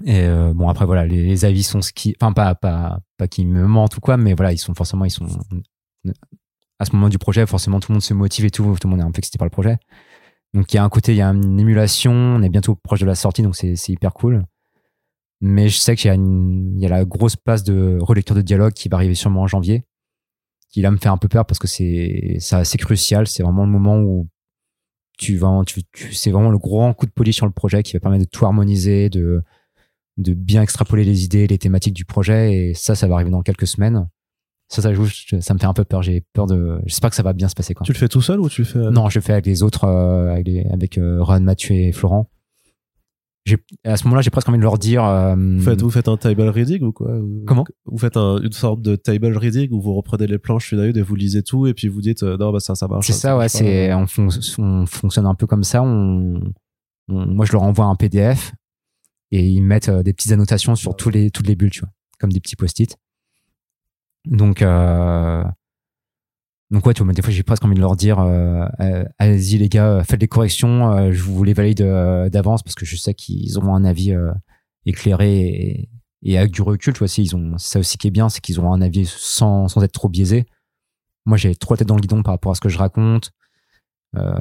Et euh, bon après voilà les, les avis sont ce qui enfin pas pas pas qu'ils me mentent ou quoi mais voilà ils sont forcément ils sont à ce moment du projet forcément tout le monde se motive et tout tout le monde est un peu excité par le projet donc il y a un côté il y a une émulation on est bientôt proche de la sortie donc c'est hyper cool mais je sais qu'il y y a la grosse passe de relecture de dialogue qui va arriver sûrement en janvier qui là me fait un peu peur parce que c'est assez crucial c'est vraiment le moment où tu vas tu, tu c'est vraiment le grand coup de polish sur le projet qui va permettre de tout harmoniser de de bien extrapoler les idées, les thématiques du projet. Et ça, ça va arriver dans quelques semaines. Ça, ça, je- ça me fait un peu peur. J'ai peur de. J'espère que ça va bien se passer. Quoi. Tu le fais tout seul ou tu le fais Non, je le fais avec les autres, euh, avec, les- avec euh, Ron, Mathieu et Florent. À ce moment-là, j'ai presque envie de leur dire. euh, Vous faites, vous faites un table reading ou quoi Comment? Vous faites un- une sorte de table reading où vous reprenez les planches une à une et vous lisez tout et puis vous dites euh, non bah ça ça marche. C'est ça, ouais. C'est on, fon- on fonctionne un peu comme ça. On, on- moi, je leur envoie un PDF et ils mettent euh, des petites annotations sur tous les toutes les bulles, tu vois, comme des petits post-it. Donc, euh, donc ouais, tu vois, des fois, j'ai presque envie de leur dire, euh, euh, allez-y les gars, faites les corrections, euh, je vous les valide euh, d'avance parce que je sais qu'ils auront un avis euh, éclairé et, avec du recul, tu vois. Ils ont, ça aussi qui est bien, c'est qu'ils auront un avis sans être trop biaisé. Moi, j'ai trop la tête dans le guidon par rapport à ce que je raconte. Euh,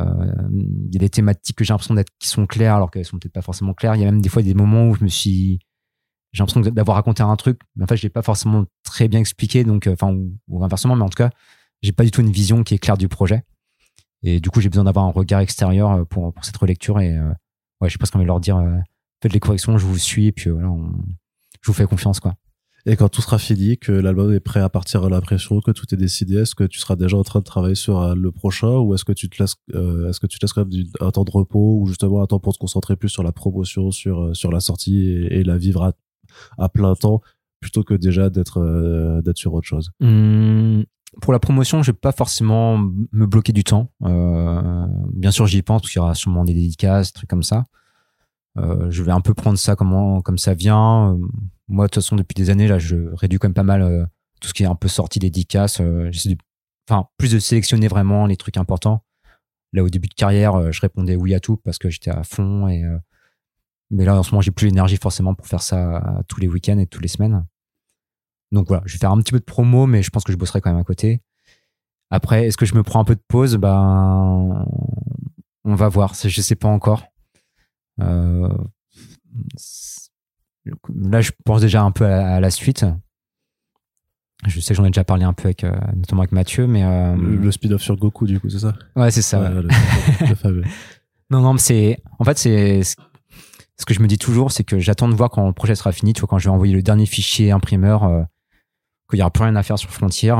Il y a des thématiques que j'ai l'impression d'être qui sont claires alors qu'elles sont peut-être pas forcément claires. Il y a même des fois des moments où je me suis j'ai l'impression d'avoir raconté un truc, mais en fait, je l'ai pas forcément très bien expliqué, donc, euh, enfin, ou, inversement, mais en tout cas, j'ai pas du tout une vision qui est claire du projet. Et du coup, j'ai besoin d'avoir un regard extérieur euh, pour, pour cette relecture. Et euh, ouais, j'ai presque envie de leur dire, euh, faites les corrections, je vous suis, et puis voilà, on- je vous fais confiance, quoi. Et quand tout sera fini, que l'album est prêt à partir à l'impression, que tout est décidé, est-ce que tu seras déjà en train de travailler sur euh, le prochain ou est-ce que tu te laisses, euh, est-ce que tu te laisses quand même un temps de repos ou justement un temps pour te concentrer plus sur la promotion, sur sur la sortie et, la vivre à, à, plein temps plutôt que déjà d'être d'être sur autre chose. Mmh, pour la promotion, je vais pas forcément me bloquer du temps. bien sûr, j'y pense parce qu'il y aura sûrement des dédicaces, trucs comme ça. Euh, je vais un peu prendre ça comme, comme ça vient. Euh, moi, de toute façon, depuis des années, là, je réduis quand même pas mal euh, tout ce qui est un peu sorti des dédicaces. J'essaie enfin, plus de sélectionner vraiment les trucs importants. Là, au début de carrière, je répondais oui à tout parce que j'étais à fond. Et, mais là, en ce moment, j'ai plus l'énergie forcément pour faire ça tous les week-ends et toutes les semaines. Donc voilà, je vais faire un petit peu de promo, mais je pense que je bosserai quand même à côté. Après, est-ce que je me prends un peu de pause? Ben, on va voir. Je sais pas encore. Euh, là, je pense déjà un peu à, la suite. Je sais que j'en ai déjà parlé un peu avec, euh, notamment avec Mathieu, mais euh, le, speed-off sur Goku, du coup, c'est ça? Ouais, c'est ça. non, non, mais c'est en fait c'est ce que je me dis toujours, c'est que j'attends de voir quand le projet sera fini. Tu vois, quand je vais envoyer le dernier fichier imprimeur, qu'il n'y aura plus rien à faire sur Frontier,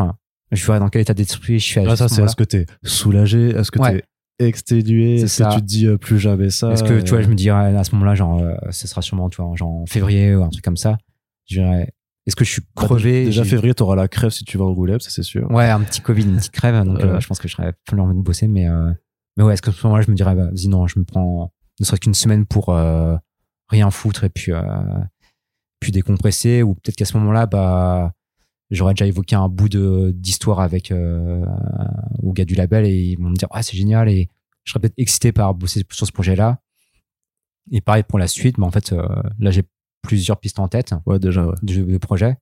je verrai dans quel état d'esprit je suis. À ça, c'est est-ce que tu es soulagé? Est-ce que tu es exténué? Est-ce que tu te dis euh, plus jamais ça? Est-ce que tu vois, je me dirais à ce moment-là, genre, euh, ce sera sûrement, tu vois, genre en février ou un truc comme ça. Je dirais, est-ce que je suis bah, crevé? Déjà février, t'auras la crève si tu vas en Angoulême, ça c'est sûr. Ouais, un petit Covid, une petite crève, donc euh, je pense que je serais plus envie de bosser, mais mais ouais, est-ce que à ce moment-là, je me dirais, bah, vas-y non, je me prends, ne serait qu'une semaine pour rien foutre et puis puis décompresser, ou peut-être qu'à ce moment-là, bah j'aurais déjà évoqué un bout de d'histoire avec euh, au gars du label et ils vont me dire ah c'est génial et je serais peut-être excité par bosser sur ce projet là et pareil pour la suite mais en fait euh, là j'ai plusieurs pistes en tête. Ouais déjà ouais. de, projets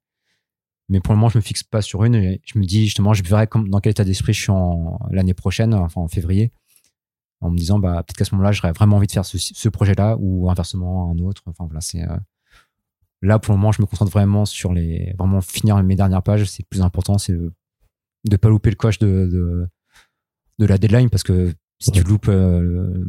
mais pour le moment je me fixe pas sur une je me dis justement je verrai comme, dans quel état d'esprit je suis en l'année prochaine enfin en février en me disant bah peut-être qu'à ce moment-là j'aurais vraiment envie de faire ce, ce projet là ou inversement un autre enfin voilà c'est euh, Là, pour le moment, je me concentre vraiment sur les, vraiment finir mes dernières pages. C'est le plus important, c'est de ne pas louper le coche de, de, la deadline parce que si tu loupes euh,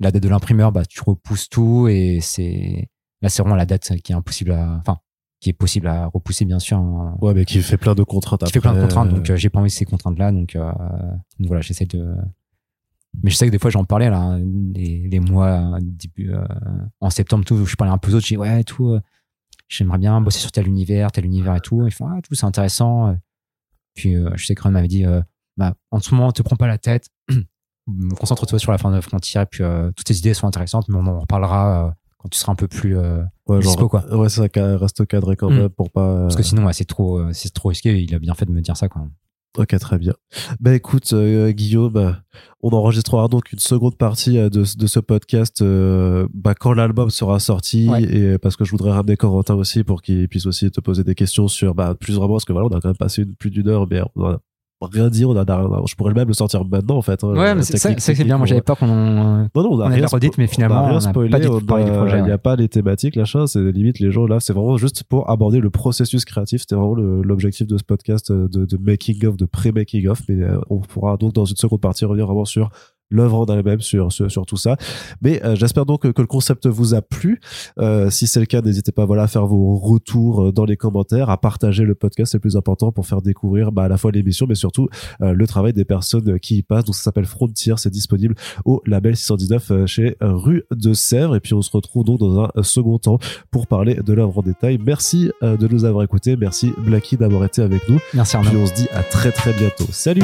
la date de l'imprimeur, bah, tu repousses tout et c'est, là, c'est vraiment la date qui est impossible à, enfin, qui est possible à repousser, bien sûr. Hein. Ouais, mais qui fait plein de contraintes. Qui fait plein de contraintes, donc euh, j'ai pas envie de ces contraintes-là, donc, euh, donc voilà, j'essaie de, mais je sais que des fois j'en parlais là les, les mois début en septembre tout je parlais un peu d'autres je dis ouais tout j'aimerais bien bosser sur tel univers, tel univers et tout. Ils font, ah, tout, c'est intéressant. Puis, euh, je sais que Ron m'avait dit, euh, bah, en ce moment, te prends pas la tête. Concentre-toi sur la fin de la frontière. Et puis, euh, toutes tes idées sont intéressantes, mais on en reparlera quand tu seras un peu plus ouais, dispo, quoi. Ouais, ça reste cadré quand mm. même pour pas. Parce que sinon, c'est trop, c'est trop risqué. Il a bien fait de me dire ça, quoi. Ok, très bien. Bah écoute, euh, Guillaume, on enregistrera donc une seconde partie euh, de, de ce podcast euh, bah, quand l'album sera sorti et parce que je voudrais ramener Corentin aussi pour qu'il puisse aussi te poser des questions sur bah, plus vraiment parce que voilà, on a quand même passé plus d'une heure, mais on a rien dire. On a, je pourrais même le sortir maintenant, en fait. Hein, ouais, mais c'est ça, c'est bien. Moi, j'avais peur qu'on non, non, on a, rien redite, mais finalement, on, a spoilé, Il n'y a pas les thématiques, l'achat, c'est limite les gens là. C'est vraiment juste pour aborder le processus créatif. C'était vraiment l'objectif de ce podcast euh, de, de making of, de pré-making of. Mais euh, on pourra donc dans une seconde partie revenir vraiment sur l'œuvre en elle-même sur, sur, tout ça. Mais euh, j'espère donc que, le concept vous a plu. Euh, si c'est le cas, n'hésitez pas voilà, à faire vos retours euh, dans les commentaires, à partager le podcast, c'est le plus important pour faire découvrir bah, à la fois l'émission, mais surtout le travail des personnes qui y passent. Donc ça s'appelle Frontier, c'est disponible au label 619 chez Rue de Sèvres. Et puis on se retrouve donc dans un second temps pour parler de l'œuvre en détail. Merci de nous avoir écoutés. Merci Blacky d'avoir été avec nous. Merci Arnaud. Puis on se dit à très très bientôt. Salut